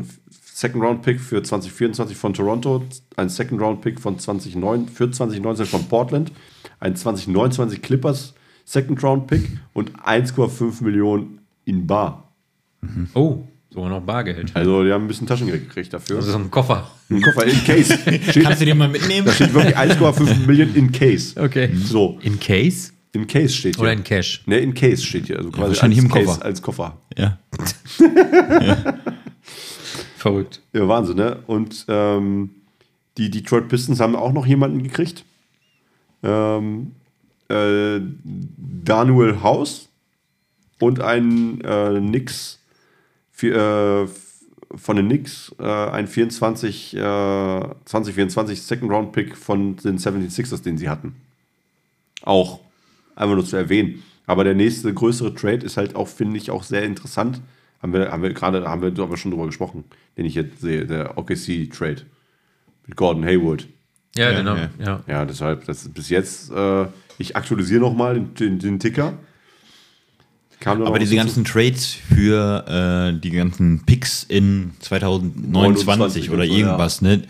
Second Round Pick für 2024 von Toronto, ein Second Round Pick von 2009, für 2019 von Portland, ein 2029 Clippers Second Round Pick und 1,5 Millionen in Bar. Oh, sogar noch Bargeld. Also die haben ein bisschen Taschengeld gekriegt dafür. Also so ein Koffer. Ein Koffer in Case. Steht, Kannst du den mal mitnehmen? da steht wirklich 1,5 Millionen in Case. Okay. So, In Case in Case steht hier. oder in Cash? ne, in Case steht hier. Also quasi wahrscheinlich als im Case, Koffer. Als Koffer. Ja. Verrückt. Ja, Wahnsinn, ne? Und ähm, die Detroit Pistons haben auch noch jemanden gekriegt. Ähm, äh, Daniel House und ein äh, für, äh, von den Knicks, äh, ein 24, äh, 2024 Second Round Pick von den 76ers, den sie hatten. Auch einfach nur zu erwähnen. Aber der nächste größere Trade ist halt auch, finde ich, auch sehr interessant. Haben wir, haben wir gerade, haben wir aber schon drüber gesprochen, den ich jetzt sehe, der OKC Trade mit Gordon Hayward. Ja, Ja, genau. ja. Ja. Ja, deshalb, das ist bis jetzt, äh, ich aktualisiere nochmal den, den, den Ticker. Aber diese ganzen Trades für äh, die ganzen Picks in 2029 29 oder irgendwas, ne?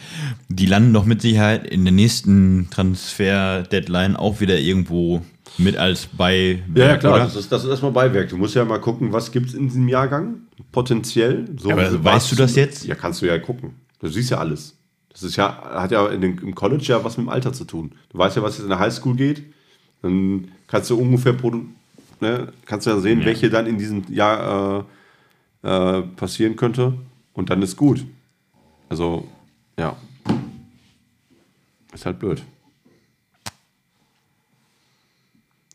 Die landen doch mit Sicherheit in der nächsten Transfer-Deadline auch wieder irgendwo mit als Beiwerk, Ja, ja klar, oder? das ist, das ist erstmal Beiwerk. Du musst ja mal gucken, was gibt es in diesem Jahrgang potenziell. So, Aber weißt du das jetzt? Ja, kannst du ja gucken. Du siehst ja alles. Das ist ja, hat ja in den, im College ja was mit dem Alter zu tun. Du weißt ja, was jetzt in der Highschool geht. Dann kannst du ungefähr ne, kannst du ja sehen, welche dann in diesem Jahr äh, äh, passieren könnte. Und dann ist gut. Also, ja. Ist halt blöd.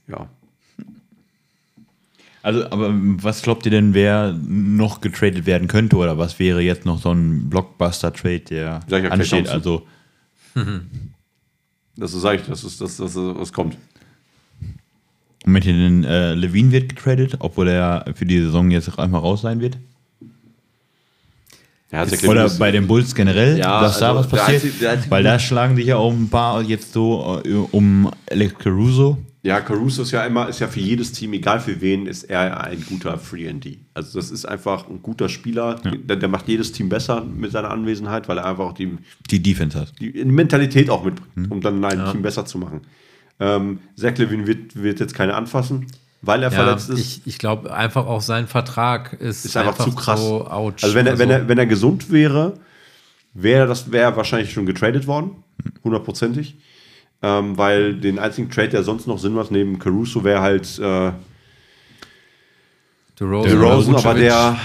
Ja. Also, aber was glaubt ihr denn, wer noch getradet werden könnte oder was wäre jetzt noch so ein Blockbuster-Trade, der Sag ja, ansteht? Also, Das sage ich, das ist das, das, das, was kommt. Moment, hier denn äh, Levine wird getradet, obwohl er für die Saison jetzt einmal raus sein wird? Ja, Oder bei den Bulls generell, Ja, dass da also was der passiert? einzige- der einzige- Weil da schlagen sich ja auch ein paar jetzt so äh, um Alex Caruso. Ja, Caruso ist ja immer, ist ja für jedes Team, egal für wen, ist er ein guter Free ND. Also das ist einfach ein guter Spieler, der, der macht jedes Team besser mit seiner Anwesenheit, weil er einfach auch die, Die Defense hat. die Mentalität auch mitbringt, um dann ein Team besser zu machen. Ähm, Zach Levine wird, wird jetzt keine anfassen, weil er Ja, verletzt ist. ich, ich glaube einfach auch sein Vertrag ist, ist einfach, zu krass. So ouch. also wenn er, wenn, er, wenn er gesund wäre, wäre das wäre wahrscheinlich schon getradet worden, hundertprozentig. Ähm, weil den einzigen Trade, der sonst noch Sinn macht, neben Caruso, wäre halt äh, DeRozan, Der Rosen, aber Vucevic. der,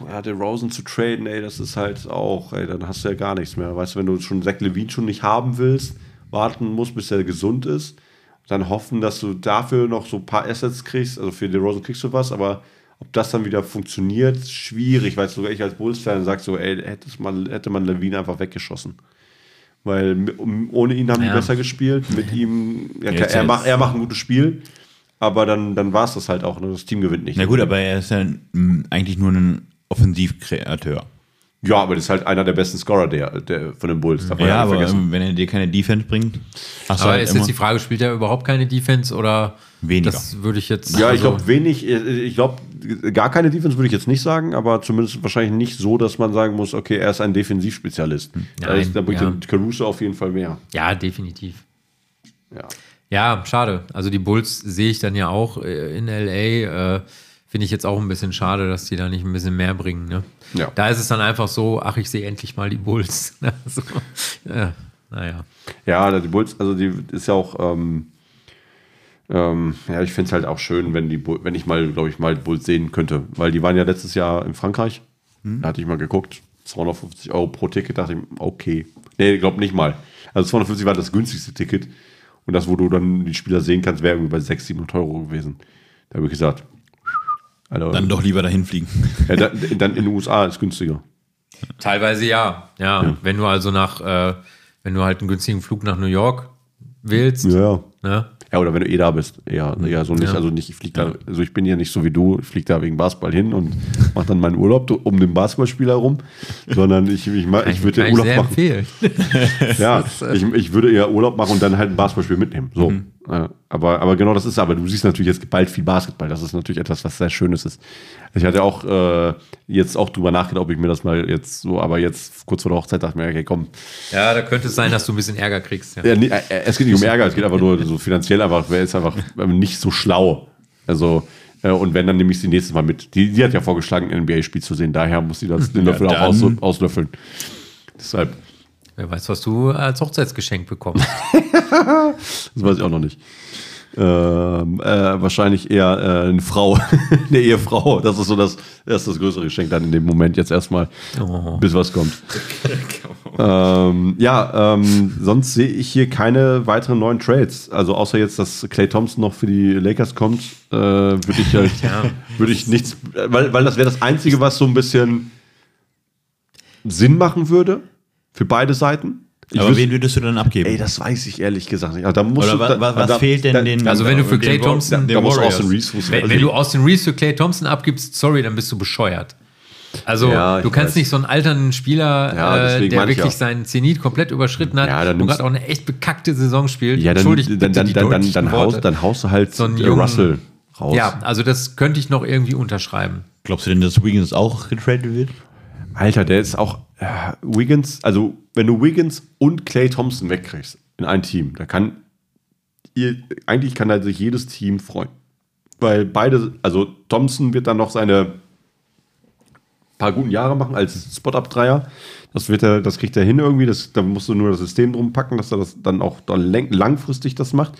ja, der Rosen zu traden, ey, das ist halt auch, ey, dann hast du ja gar nichts mehr. Weißt du, wenn du schon Zach Levine schon nicht haben willst, warten musst, bis er gesund ist, dann hoffen, dass du dafür noch so ein paar Assets kriegst. Also für den Rosen kriegst du was, aber Ob das dann wieder funktioniert, schwierig, weil sogar ich als Bulls-Fan sage so, ey, hätte man, hätte man Levine einfach weggeschossen. Weil um, ohne ihn haben die Ja. besser gespielt. Mit ihm, ja, Jetzt er, macht, er macht ein gutes Spiel, aber dann, dann war es das halt auch. Ne? Das Team gewinnt nicht. Na gut, aber er ist ja eigentlich nur ein Offensivkreateur. Ja, aber das ist halt einer der besten Scorer der, der, von den Bulls. Darf Ja, aber vergessen. ähm, wenn er dir keine Defense bringt, hast Aber halt ist immer jetzt die Frage, spielt er überhaupt keine Defense oder Weniger. Das würde ich jetzt. Ja, ich also- glaube wenig, äh, ich glaube gar keine Defense würde ich jetzt nicht sagen, aber zumindest wahrscheinlich nicht so, dass man sagen muss, okay, er ist ein Defensivspezialist. da, Nein, ist, da bringt ja. der Caruso auf jeden Fall mehr. Ja, definitiv. Ja. Ja, schade. Also die Bulls sehe ich dann ja auch äh, in LA. Äh, Finde ich jetzt auch ein bisschen schade, dass die da nicht ein bisschen mehr bringen. Ne? Ja. Da ist es dann einfach so, ach, ich sehe endlich mal die Bulls. so, ja, naja. Ja, die Bulls, also die ist ja auch, ähm, ähm, ja, ich finde es halt auch schön, wenn die, wenn ich mal, glaube ich, mal die Bulls sehen könnte, weil die waren ja letztes Jahr in Frankreich. Da hatte ich mal geguckt, 250 Euro pro Ticket, dachte ich, okay. Nee, ich glaube nicht mal. Also 250 war das günstigste Ticket und das, wo du dann die Spieler sehen kannst, wäre irgendwie bei 600, 700 Euro gewesen. Da habe ich gesagt, Alter, dann doch lieber dahin fliegen. ja, dann, dann in den USA ist günstiger. Teilweise ja. ja. Wenn du also nach, äh, wenn du halt einen günstigen Flug nach New York willst, Ja. ne? Ja, oder wenn du eh da bist. Ja, ja so nicht. Ja. Also nicht, ich fliege da, also ich bin ja nicht so wie du, ich fliege da wegen Basketball hin und mache dann meinen Urlaub um den Basketballspieler herum, sondern ich, ich, mach- ich würde ja Urlaub sehr machen. empfehlen. Ja, ich, ich würde eher Urlaub machen und dann halt ein Basketballspiel mitnehmen. So. Äh, aber, aber genau das ist, aber du siehst natürlich jetzt bald viel Basketball. Das ist natürlich etwas, was sehr Schönes ist. Ich hatte auch äh, jetzt auch drüber nachgedacht, ob ich mir das mal jetzt so, aber jetzt kurz vor der Hochzeit dachte ich mir, okay, komm, Ja, da könnte es sein, dass du ein bisschen Ärger kriegst. Ja. ja, nee, äh, es geht nicht um Ärger, es geht einfach nur so finanziell einfach, wer ist einfach nicht so schlau. Also, äh, und wenn, dann nehme ich sie nächstes Mal mit. Die, die hat ja vorgeschlagen, ein NBA-Spiel zu sehen, daher muss sie das, den Löffel auch aus, auslöffeln. Deshalb, Wer weiß, was du als Hochzeitsgeschenk bekommst. das weiß ich auch noch nicht. Ähm, äh, wahrscheinlich eher äh, eine Frau, eine Ehefrau. Das ist so das, das, das größere Geschenk dann in dem Moment jetzt erstmal, Oh. bis was kommt. ähm, ja, ähm, sonst sehe ich hier keine weiteren neuen Trades. Also außer jetzt, dass Clay Thompson noch für die Lakers kommt, äh, würde ich halt, würde ich nichts, weil, weil das wäre das Einzige, was so ein bisschen Sinn machen würde für beide Seiten. Ich Aber wen würdest du dann abgeben? Ey, das weiß ich ehrlich gesagt nicht. Also, da musst Oder du, wa- da, wa- was da, fehlt denn da, den- Also wenn du für Den Clay Thompson, den da muss. Austin Reeves wenn, also wenn du Austin Reeves für Clay Thompson abgibst, sorry, dann bist du bescheuert. Also Ja, du kannst weiß. nicht so einen alternden Spieler, Ja, äh, der wirklich ja. seinen Zenit komplett überschritten hat Ja, dann und gerade auch eine echt bekackte Saison spielt. Ja, dann, Entschuldigt dann, bitte dann, die dann, dann, dann, Worte. haust, dann haust du halt So einen äh, jungen- Russell raus. Ja, also das könnte ich noch irgendwie unterschreiben. Glaubst du denn, dass Wiggins auch getradet wird? Alter, der ist auch äh, Wiggins, also wenn du Wiggins und Clay Thompson wegkriegst in ein Team, da kann ihr, eigentlich kann da sich jedes Team freuen. Weil beide, also Thompson wird dann noch seine paar guten Jahre machen als Spot-Up-Dreier. Das das kriegt er hin irgendwie. Das, da musst du nur das System drum packen, dass er das dann auch dann lang, langfristig das macht.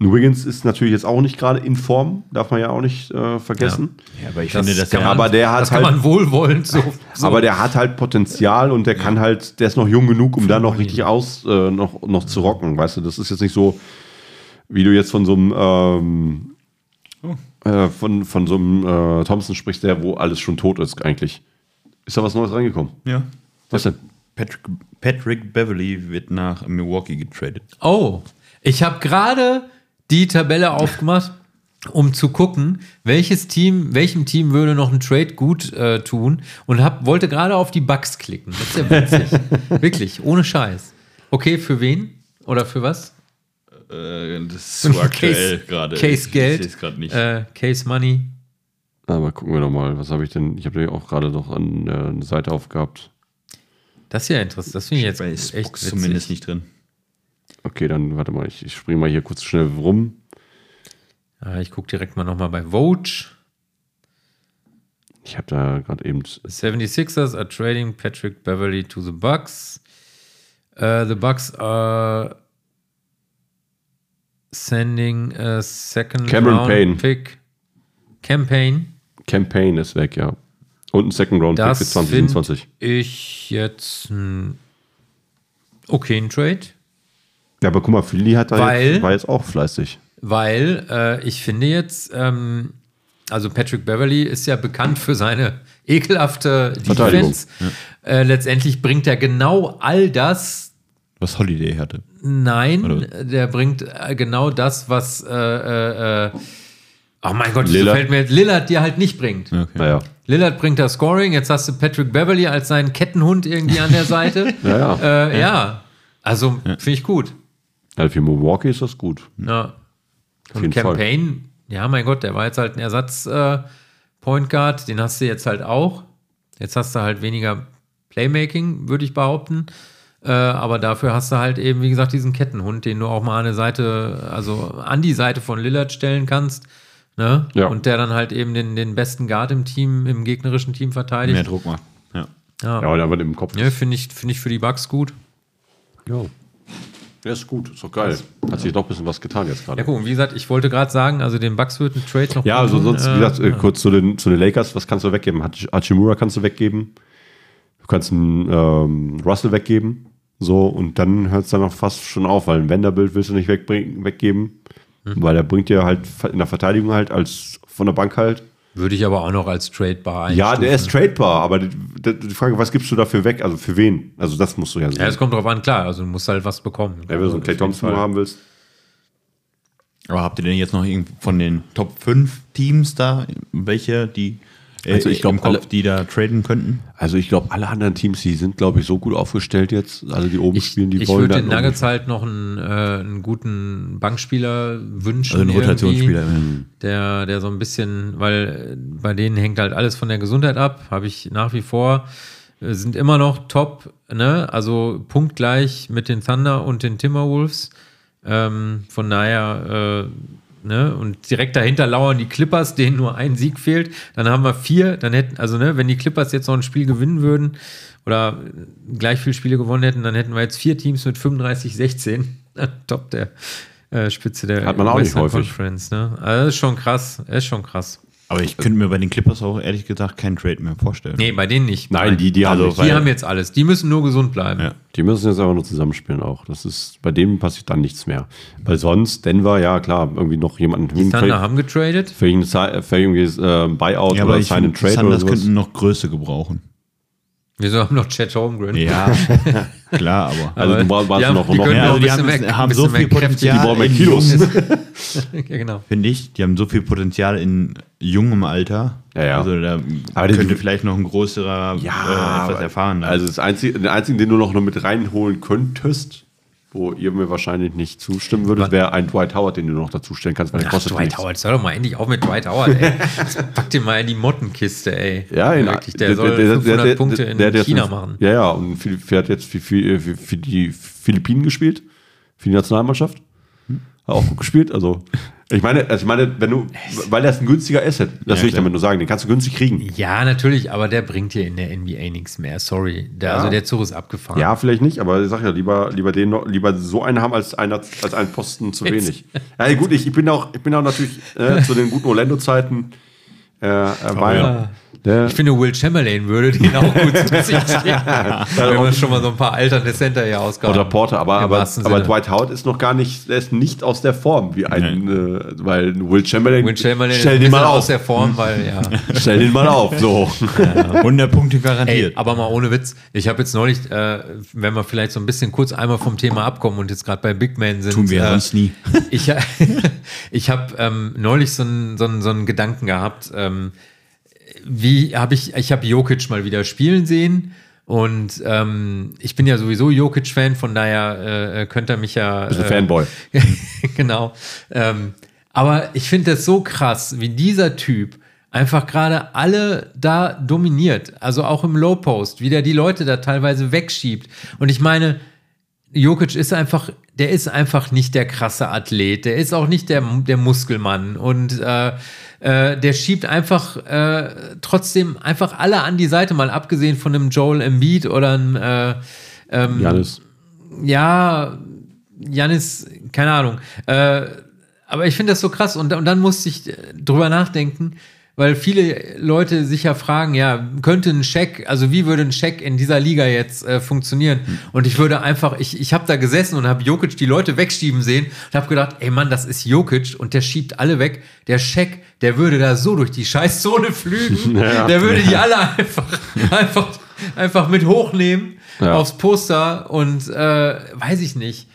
Wiggins ist natürlich jetzt auch nicht gerade in Form, darf man ja auch nicht äh, vergessen. Ja, aber ich Das finde, dass kann man, aber der hat das kann halt- man wohlwollend so. so. Aber der hat halt Potenzial und der kann halt, der ist noch jung genug, um da noch richtig aus, äh, noch, noch zu rocken. Weißt du, das ist jetzt nicht so, wie du jetzt von so einem, ähm, äh, von, von so einem äh, Thompson sprichst, der, wo alles schon tot ist, eigentlich. Ist da was Neues reingekommen? ja. Was denn? Patrick, Patrick Beverly wird nach Milwaukee getradet. Oh, ich habe gerade die Tabelle aufgemacht, um zu gucken, welches Team, welchem Team würde noch einen Trade gut äh, tun und hab, wollte gerade auf die Bugs klicken. Das ist ja witzig. Wirklich, ohne Scheiß. Okay, für wen? Oder für was? Äh, das ist so aktuell Case- gerade. Case Ich Geld. seh's gerade nicht. Äh, Case Money. Aber gucken wir doch mal, was habe ich denn? Ich habe ja auch gerade noch an äh, eine Seite aufgehabt. Das ist ja interessant. Das finde ich jetzt Bei echt witzig. zumindest nicht drin. Okay, dann warte mal, ich, ich springe mal hier kurz schnell rum. Ah, ich gucke direkt mal nochmal bei Vogue. Ich habe da gerade eben. The 76ers are trading Patrick Beverly to the Bucks. Uh, the Bucks are sending a second Cameron round Payne. pick campaign. Campaign ist weg, ja. Und ein Second Round Pick für Das 2027. finde ich jetzt ein okayen Trade, Ja, aber guck mal, Philly hat da Weil- jetzt, war jetzt auch fleißig. weil äh, ich finde jetzt, ähm, also Patrick Beverly ist ja bekannt für seine ekelhafte Verteidigung. Defense. Äh, letztendlich bringt er genau all das. Was Holiday hatte. Nein, Oder- der bringt äh, genau das, was. Äh, äh, äh, oh mein Gott, Lillard. fällt mir jetzt Lillard dir halt nicht bringt. Okay. Naja. Lillard bringt das Scoring, jetzt hast du Patrick Beverly als seinen Kettenhund irgendwie an der Seite. Ja, ja. Äh, ja. also finde ich gut. Ja. Für Milwaukee ist das gut. Ja. Und Fall. Campaign, ja, mein Gott, der war jetzt halt ein Ersatz äh, Point Guard, den hast du jetzt halt auch. Jetzt hast du halt weniger Playmaking, würde ich behaupten. Äh, aber dafür hast du halt eben, wie gesagt, diesen Kettenhund, den du auch mal an eine Seite, also an die Seite von Lillard stellen kannst. Ne? Ja. Und der dann halt eben den, den besten Guard im Team, im gegnerischen Team Mehr verteidigt. Druck macht. Ja. Ja, Ja, aber aber im Kopf. ja finde ich, finde ich für die Bugs gut. Ja. Ja, ist gut. Ist doch geil. Hat sich doch ein bisschen was getan jetzt gerade. Ja, guck, und wie gesagt, ich wollte gerade sagen, also den Bugs wird ein Trade noch Ja, also sonst, wie äh, gesagt, äh, kurz zu den, zu den Lakers, was kannst du weggeben? Hach- Hachimura kannst du weggeben. Du kannst einen ähm, Russell weggeben. So, und dann hört es dann auch fast schon auf, weil ein Vanderbilt willst du nicht wegbringen, weggeben. Hm. Weil er bringt dir halt in der Verteidigung halt als von der Bank halt. Würde ich aber auch noch als tradebar Ja, der ist einstufen. tradebar, aber die, die Frage, was gibst du dafür weg? Also für wen? Also das musst du ja sehen. Ja, es kommt drauf an, klar. Also du musst halt was bekommen. Ja, wenn du so einen Clay Thompson haben willst. Aber habt ihr denn jetzt noch irgend von den Top 5 Teams da, welche, die Also ich glaub, im Kopf, alle- die da traden könnten? Also ich glaube, alle anderen Teams, die sind, glaube ich, so gut aufgestellt jetzt. Also die oben Ich, spielen, die ich wollen würde dann den Nuggets halt noch einen, äh, einen guten Bankspieler wünschen. Also ein Rotationsspieler. Der, der so ein bisschen, weil äh, bei denen hängt halt alles von der Gesundheit ab, habe ich nach wie vor. äh, Sind immer noch top, ne? Also punktgleich mit den Thunder und den Timberwolves. Ähm, von daher, äh, ne? Und direkt dahinter lauern die Clippers, denen nur ein Sieg fehlt. Dann haben wir vier, dann hätten, also ne, wenn die Clippers jetzt noch ein Spiel gewinnen würden oder gleich viele Spiele gewonnen hätten, dann hätten wir jetzt vier Teams mit 35, 16. top der äh, Spitze der Hat man auch nicht häufig. Conference, ne? Also das ist schon krass, ist schon krass. Aber ich könnte mir bei den Clippers auch ehrlich gesagt keinen Trade mehr vorstellen. Nee, bei denen nicht. Nein, die, die Also, die haben jetzt alles. Die müssen nur gesund bleiben. Ja. Die müssen jetzt einfach nur zusammenspielen auch. Das ist, bei denen passiert dann nichts mehr. Weil sonst, Denver, ja klar, irgendwie noch jemanden Die Thunder für, haben getradet. für ihn für irgendwie äh, Buyout Ja, oder finde, Trade oder Sanders sowas. könnten noch Größe gebrauchen. Wieso haben noch Chet Holmgren? Ja, klar, aber. Also du brauchst haben- noch, noch Ja, noch also die haben- mehr, haben so viel mehr. Potenzial. die brauchen mehr Kilos. Ja, genau. Finde ich, die haben so viel Potenzial in jungem Alter. Ja, ja. Also da Aber die- könnte vielleicht noch ein größerer, äh, etwas aber- erfahrener. Also das einzige, den einzigen, den du noch mit reinholen könntest, wo ihr mir wahrscheinlich nicht zustimmen würdet, wäre ein Dwight Howard, den du noch dazustellen kannst, weil der Ach, kostet Dwight nichts. Howard, hör doch mal endlich auf mit Dwight Howard, ey. Pack dir mal in die Mottenkiste, ey. Ja, in, Wirklich, der, soll 500 Punkte in der hat jetzt China mit- machen. Ja, ja, und für, hat jetzt für, für, für, für die Philippinen gespielt, für die Nationalmannschaft. Hat auch gut gespielt. Also, ich meine, also ich meine, wenn du, weil das ein günstiger Asset, das Ja, will ich damit nur sagen, den kannst du günstig kriegen. Ja, natürlich, aber der bringt dir in der NBA nichts mehr. Sorry. Der, Ja. Also der Zug ist abgefahren. Ja, vielleicht nicht, aber ich sag ja, lieber, lieber den noch, lieber so einen haben als einer, als einen Posten zu wenig. Ja, gut, ich, ich bin auch, ich bin auch natürlich äh, zu den guten Orlando-Zeiten. Äh, äh, war ja. Der, Ich finde, Will Chamberlain würde den auch gut zu sich stehen. Wenn man schon mal so ein paar alternde Center hier ausgaben. Oder Porter, aber, aber, aber. Dwight Howard ist noch gar nicht, der ist nicht aus der Form wie ein, äh, weil Will Chamberlain, Will Chamberlain stell ist den mal bisschen aus auf, der Form, weil ja. stell den mal auf, so. 100 Punkte Ey, garantiert. aber mal ohne Witz. Ich habe jetzt neulich, äh, wenn wir vielleicht so ein bisschen kurz einmal vom Thema abkommen und jetzt gerade bei Big Man sind. Tun wir äh, sonst nie. Ich, ich habe ähm, neulich so einen so so einen Gedanken gehabt. Ähm, wie habe ich, ich habe Jokic mal wieder spielen sehen. Und ähm, ich bin ja sowieso Jokic-Fan, von daher äh, könnte er mich ja. Bist ein äh, Fanboy. genau. Ähm, aber ich finde das so krass, wie dieser Typ einfach gerade alle da dominiert. Also auch im Low Post, wie der die Leute da teilweise wegschiebt. Und ich meine, Jokic ist einfach, der ist einfach nicht der krasse Athlet, der ist auch nicht der, der Muskelmann und äh, äh, der schiebt einfach äh, trotzdem einfach alle an die Seite, mal abgesehen von einem Joel Embiid oder einem äh, ähm, Janis. ja, Janis, keine Ahnung. Äh, aber ich finde das so krass und, und dann musste ich drüber nachdenken, weil viele Leute sich ja fragen, ja, könnte ein Scheck, also wie würde ein Scheck in dieser Liga jetzt äh, funktionieren? Und ich würde einfach, ich, ich habe da gesessen und habe Jokic die Leute wegschieben sehen und habe gedacht, ey Mann, das ist Jokic und der schiebt alle weg. Der Scheck, der würde da so durch die Scheißzone flügen, Ja. der würde die alle einfach, einfach, einfach mit hochnehmen Ja. aufs Poster und äh, weiß ich nicht.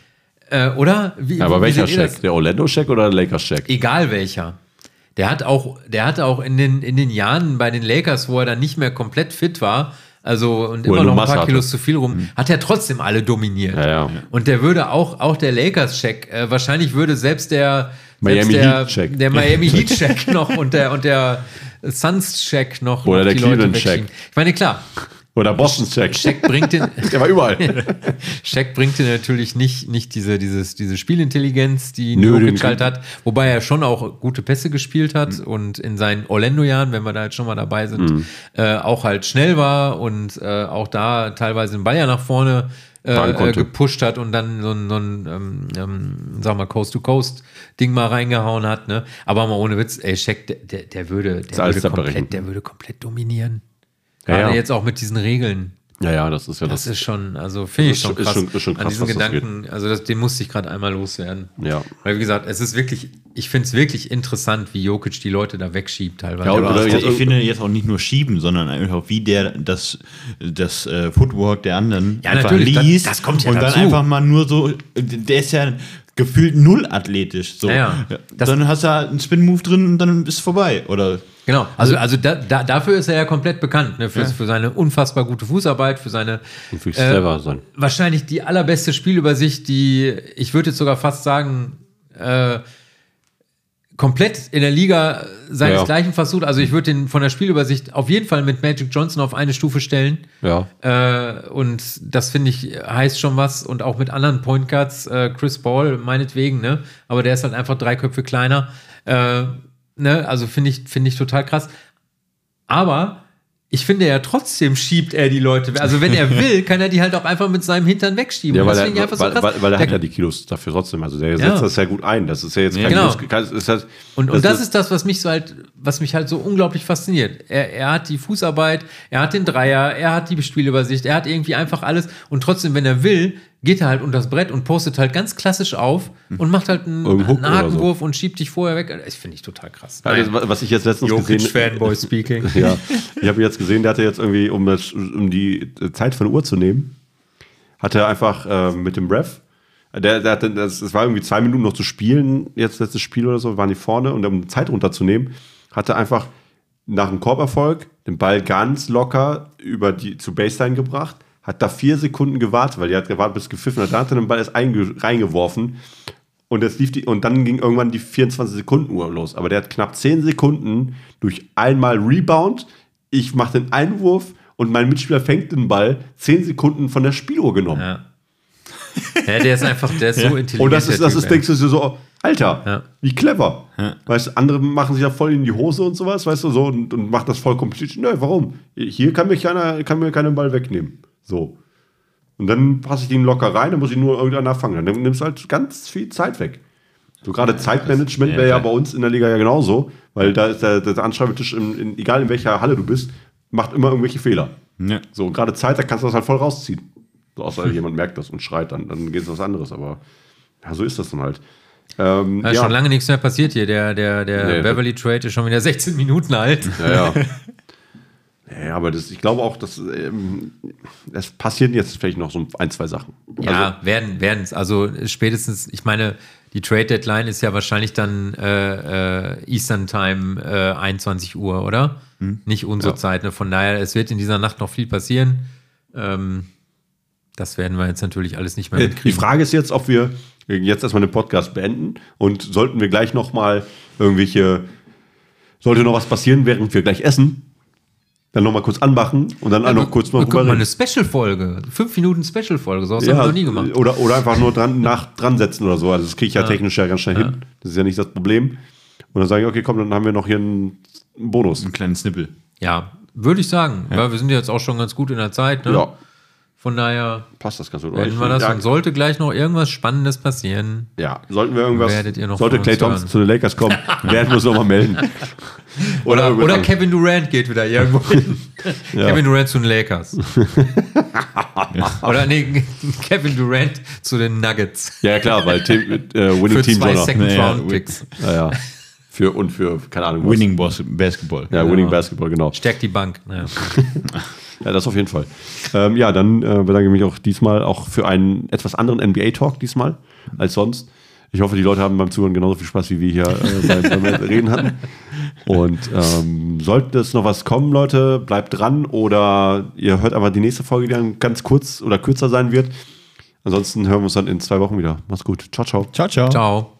Äh, oder? Wie, Ja, aber wie welcher seht ihr das? Check? Der Orlando-Check oder der Lakers-Check? egal welcher. Der hat auch, der hatte auch in den, in den Jahren bei den Lakers, wo er dann nicht mehr komplett fit war, also und Wo er immer noch ein paar Masse Kilos hatte. zu viel rum, hat er trotzdem alle dominiert. Ja, ja. Und der würde auch, auch der Lakers-Check, äh, wahrscheinlich würde selbst der Miami Heat-Check. der Miami Heat-Check noch und der und der Suns-Check noch, Oder noch der die Leute Cleveland-Check. Ich meine, klar, Oder Boston-Check. Check bringt den, Der war überall. Shaq bringt dir natürlich nicht, nicht diese, dieses, diese Spielintelligenz, die Jokic den- halt hat, wobei er schon auch gute Pässe gespielt hat und in seinen Orlando-Jahren, wenn wir da jetzt schon mal dabei sind, äh, auch halt schnell war und äh, auch da teilweise den Ball ja nach vorne äh, gepusht hat und dann so ein, so ein ähm, ähm, sag mal, Coast-to-Coast-Ding mal reingehauen hat. Ne? Aber mal ohne Witz, ey, Shaq, der, der, der würde, der würde, komplett, der würde komplett dominieren. Ja, Gerade ja. jetzt auch mit diesen Regeln. Ja, ja, das ist ja Das das. ist schon, also finde ich schon schon- ist krass. schon- ist schon An krass, diesen was das Gedanken, also das, den musste ich gerade einmal loswerden. Ja. Weil wie gesagt, es ist wirklich, ich finde es wirklich interessant, wie Jokic die Leute da wegschiebt teilweise. Ja, Aber oder Also jetzt- ich finde jetzt auch nicht nur schieben, sondern einfach wie der das, das äh, Footwork der anderen Ja, einfach natürlich, das- liest das kommt ja und dazu. dann einfach mal nur so, der ist ja gefühlt null athletisch. So. Ja, ja. Das- dann hast du halt einen Spin-Move drin und dann ist es vorbei. Oder Genau, also, also da, da, dafür ist er ja komplett bekannt, ne? für, für seine unfassbar gute Fußarbeit, für seine Und für äh, sein. wahrscheinlich die allerbeste Spielübersicht, die ich würde jetzt sogar fast sagen, äh, komplett in der Liga seinesgleichen versucht. Also ich würde den von der Spielübersicht auf jeden Fall mit Magic Johnson auf eine Stufe stellen. Ja. Äh, und das finde ich heißt schon was. Und auch mit anderen Point Guards, äh, Chris Paul meinetwegen, ne? Aber der ist halt einfach drei Köpfe kleiner. Äh, ne? Also finde ich, finde ich total krass. Aber ich finde ja trotzdem schiebt er die Leute. Also wenn er will, kann er die halt auch einfach mit seinem Hintern wegschieben. Ja, weil das er, einfach so weil, weil, weil er Der- hat ja die Kilos dafür trotzdem. Also der setzt Ja. das ja gut ein. Das ist ja jetzt kein Genau. Kein- ist halt, Und, und das ist das, was mich so halt, was mich halt so unglaublich fasziniert. Er, er hat die Fußarbeit, er hat den Dreier, er hat die Spielübersicht, er hat irgendwie einfach alles. Und trotzdem, wenn er will, geht er halt unter das Brett und postet halt ganz klassisch auf und macht halt einen, einen Hakenwurf und schiebt dich vorher weg. Das finde ich total krass. Also, was ich jetzt letztens gesehen Jokic-Fanboy speaking. Ja, ich habe jetzt gesehen, der hatte jetzt irgendwie, um, das, um die Zeit von der Uhr zu nehmen, hat er einfach äh, mit dem Ref, der, der hatte, das, es war irgendwie zwei Minuten noch zu spielen, jetzt letztes Spiel oder so, waren die vorne und um die Zeit runterzunehmen, hat er einfach nach dem Korberfolg den Ball ganz locker über die zu Baseline gebracht, hat da vier Sekunden gewartet, weil die hat gewartet bis gepfiffen hat, dann hat er den Ball erst einge, reingeworfen und jetzt lief die, und dann ging irgendwann die 24 Sekunden Uhr los. Aber der hat knapp 10 Sekunden durch einmal Rebound. Ich mache den Einwurf und mein Mitspieler fängt den Ball 10 Sekunden von der Spieluhr genommen. Ja. ja, der ist einfach, der ist so intelligent. und das ist, das ist, denkst du so, Alter, Ja. wie clever. Weißt du, andere machen sich ja voll in die Hose und sowas, weißt du, so und, und macht das voll kompliziert. Nö, warum? Hier kann mir keiner, kann mir keinen Ball wegnehmen. So. Und dann passe ich den locker rein, dann muss ich nur irgendeiner fangen. Dann nimmst du halt ganz viel Zeit weg. So gerade Zeitmanagement ja, wäre ja bei uns in der Liga ja genauso, weil da ist der, der Anschreibetisch, in, in, egal in welcher Halle du bist, macht immer irgendwelche Fehler. Ja. So, und gerade Zeit, da kannst du das halt voll rausziehen. So, außer jemand merkt das und schreit, dann, dann geht es was anderes. Aber ja, so ist das dann halt. Ähm, Da ist schon lange nichts mehr passiert hier. Der, der, der Nee. Beverly Trade ist schon wieder 16 Minuten alt. Ja, ja. ja aber das, ich glaube auch, dass ähm, es passieren jetzt vielleicht noch so ein, zwei Sachen. Ja, werden werden es. Also spätestens, ich meine, die Trade Deadline ist ja wahrscheinlich dann äh, äh, Eastern Time äh, 21 Uhr, oder? Nicht unsere Ja. Zeit. Ne? Von daher, es wird in dieser Nacht noch viel passieren. Ähm, das werden wir jetzt natürlich alles nicht mehr Also, die mitkriegen. Frage ist jetzt, ob wir jetzt erstmal den Podcast beenden und sollten wir gleich noch mal irgendwelche, sollte noch was passieren, während wir gleich essen, dann noch mal kurz anmachen und dann auch noch kurz mal Guck mal, eine. Special-Folge. Fünf Minuten Special-Folge. So was haben wir noch nie gemacht. Oder, oder einfach nur dran, nach, dran setzen oder so. Also das kriege ich ja, technisch ja ganz schnell hin. Das ist ja nicht das Problem. Und dann sage ich, okay, komm, dann haben wir noch hier einen, einen Bonus. Einen kleinen Snippel. Ja, würde ich sagen. Weil wir sind jetzt auch schon ganz gut in der Zeit. Ne? Ja, Von daher passt das ganz gut. werden wir das. ja, Und sollte gleich noch irgendwas Spannendes passieren, ja, sollten wir irgendwas, Werdet ihr noch sollte Clay Thompson hören. zu den Lakers kommen, werden wir uns nochmal melden. Oder, oder anderes. Kevin Durant geht wieder irgendwo hin. Kevin Durant zu den Lakers. oder nee, Kevin Durant zu den Nuggets. Ja, ja, klar, weil Team, äh, Winning Für Team zwei. Second Ja, Round ja, Picks. Ja, ja. Für, und für, keine Ahnung. was. Winning Boss Basketball. Ja, Winning Basketball, genau. Stärkt die Bank. Naja. Ja, das auf jeden Fall. Ähm, ja, dann äh, bedanke ich mich auch diesmal auch für einen etwas anderen NBA-Talk diesmal als sonst. Ich hoffe, die Leute haben beim Zuhören genauso viel Spaß wie wir hier äh, beim, beim Reden hatten. Und ähm, sollte es noch was kommen, Leute, bleibt dran oder ihr hört einfach die nächste Folge, die dann ganz kurz oder kürzer sein wird. Ansonsten hören wir uns dann in zwei Wochen wieder. Macht's gut. Ciao, ciao. Ciao, ciao. Ciao.